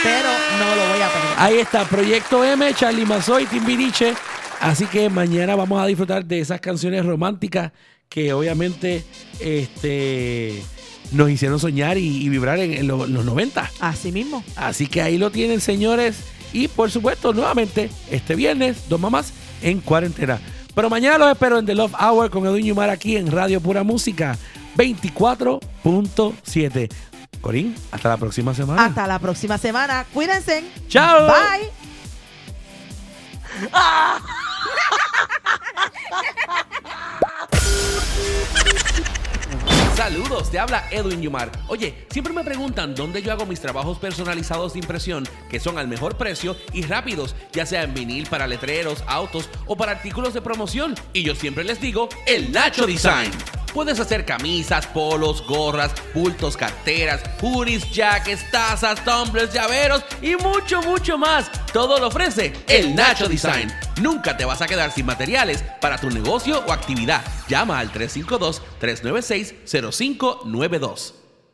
pero no lo voy a perder. Ahí está, Proyecto M, Charlie Mazó y Timbiriche. Así que mañana vamos a disfrutar de esas canciones románticas que obviamente este, nos hicieron soñar y, y vibrar en, en lo- los 90. Así mismo. Así que ahí lo tienen, señores. Y por supuesto, nuevamente, este viernes, dos mamás en cuarentena. Pero mañana los espero en The Love Hour con Edwin Yumar aquí en Radio Pura Música 24.7. Corín, hasta la próxima semana. Hasta la próxima semana. Cuídense. Chao. Bye. *laughs* Saludos, te habla Edwin Yumar. Oye, siempre me preguntan dónde yo hago mis trabajos personalizados de impresión, que son al mejor precio y rápidos, ya sea en vinil para letreros, autos o para artículos de promoción. Y yo siempre les digo, el Nacho Design. Puedes hacer camisas, polos, gorras, bultos, carteras, hoodies, jackets, tazas, tumblers, llaveros y mucho, mucho más. Todo lo ofrece el Nacho Design. Nunca te vas a quedar sin materiales para tu negocio o actividad. Llama al 352-396-0592.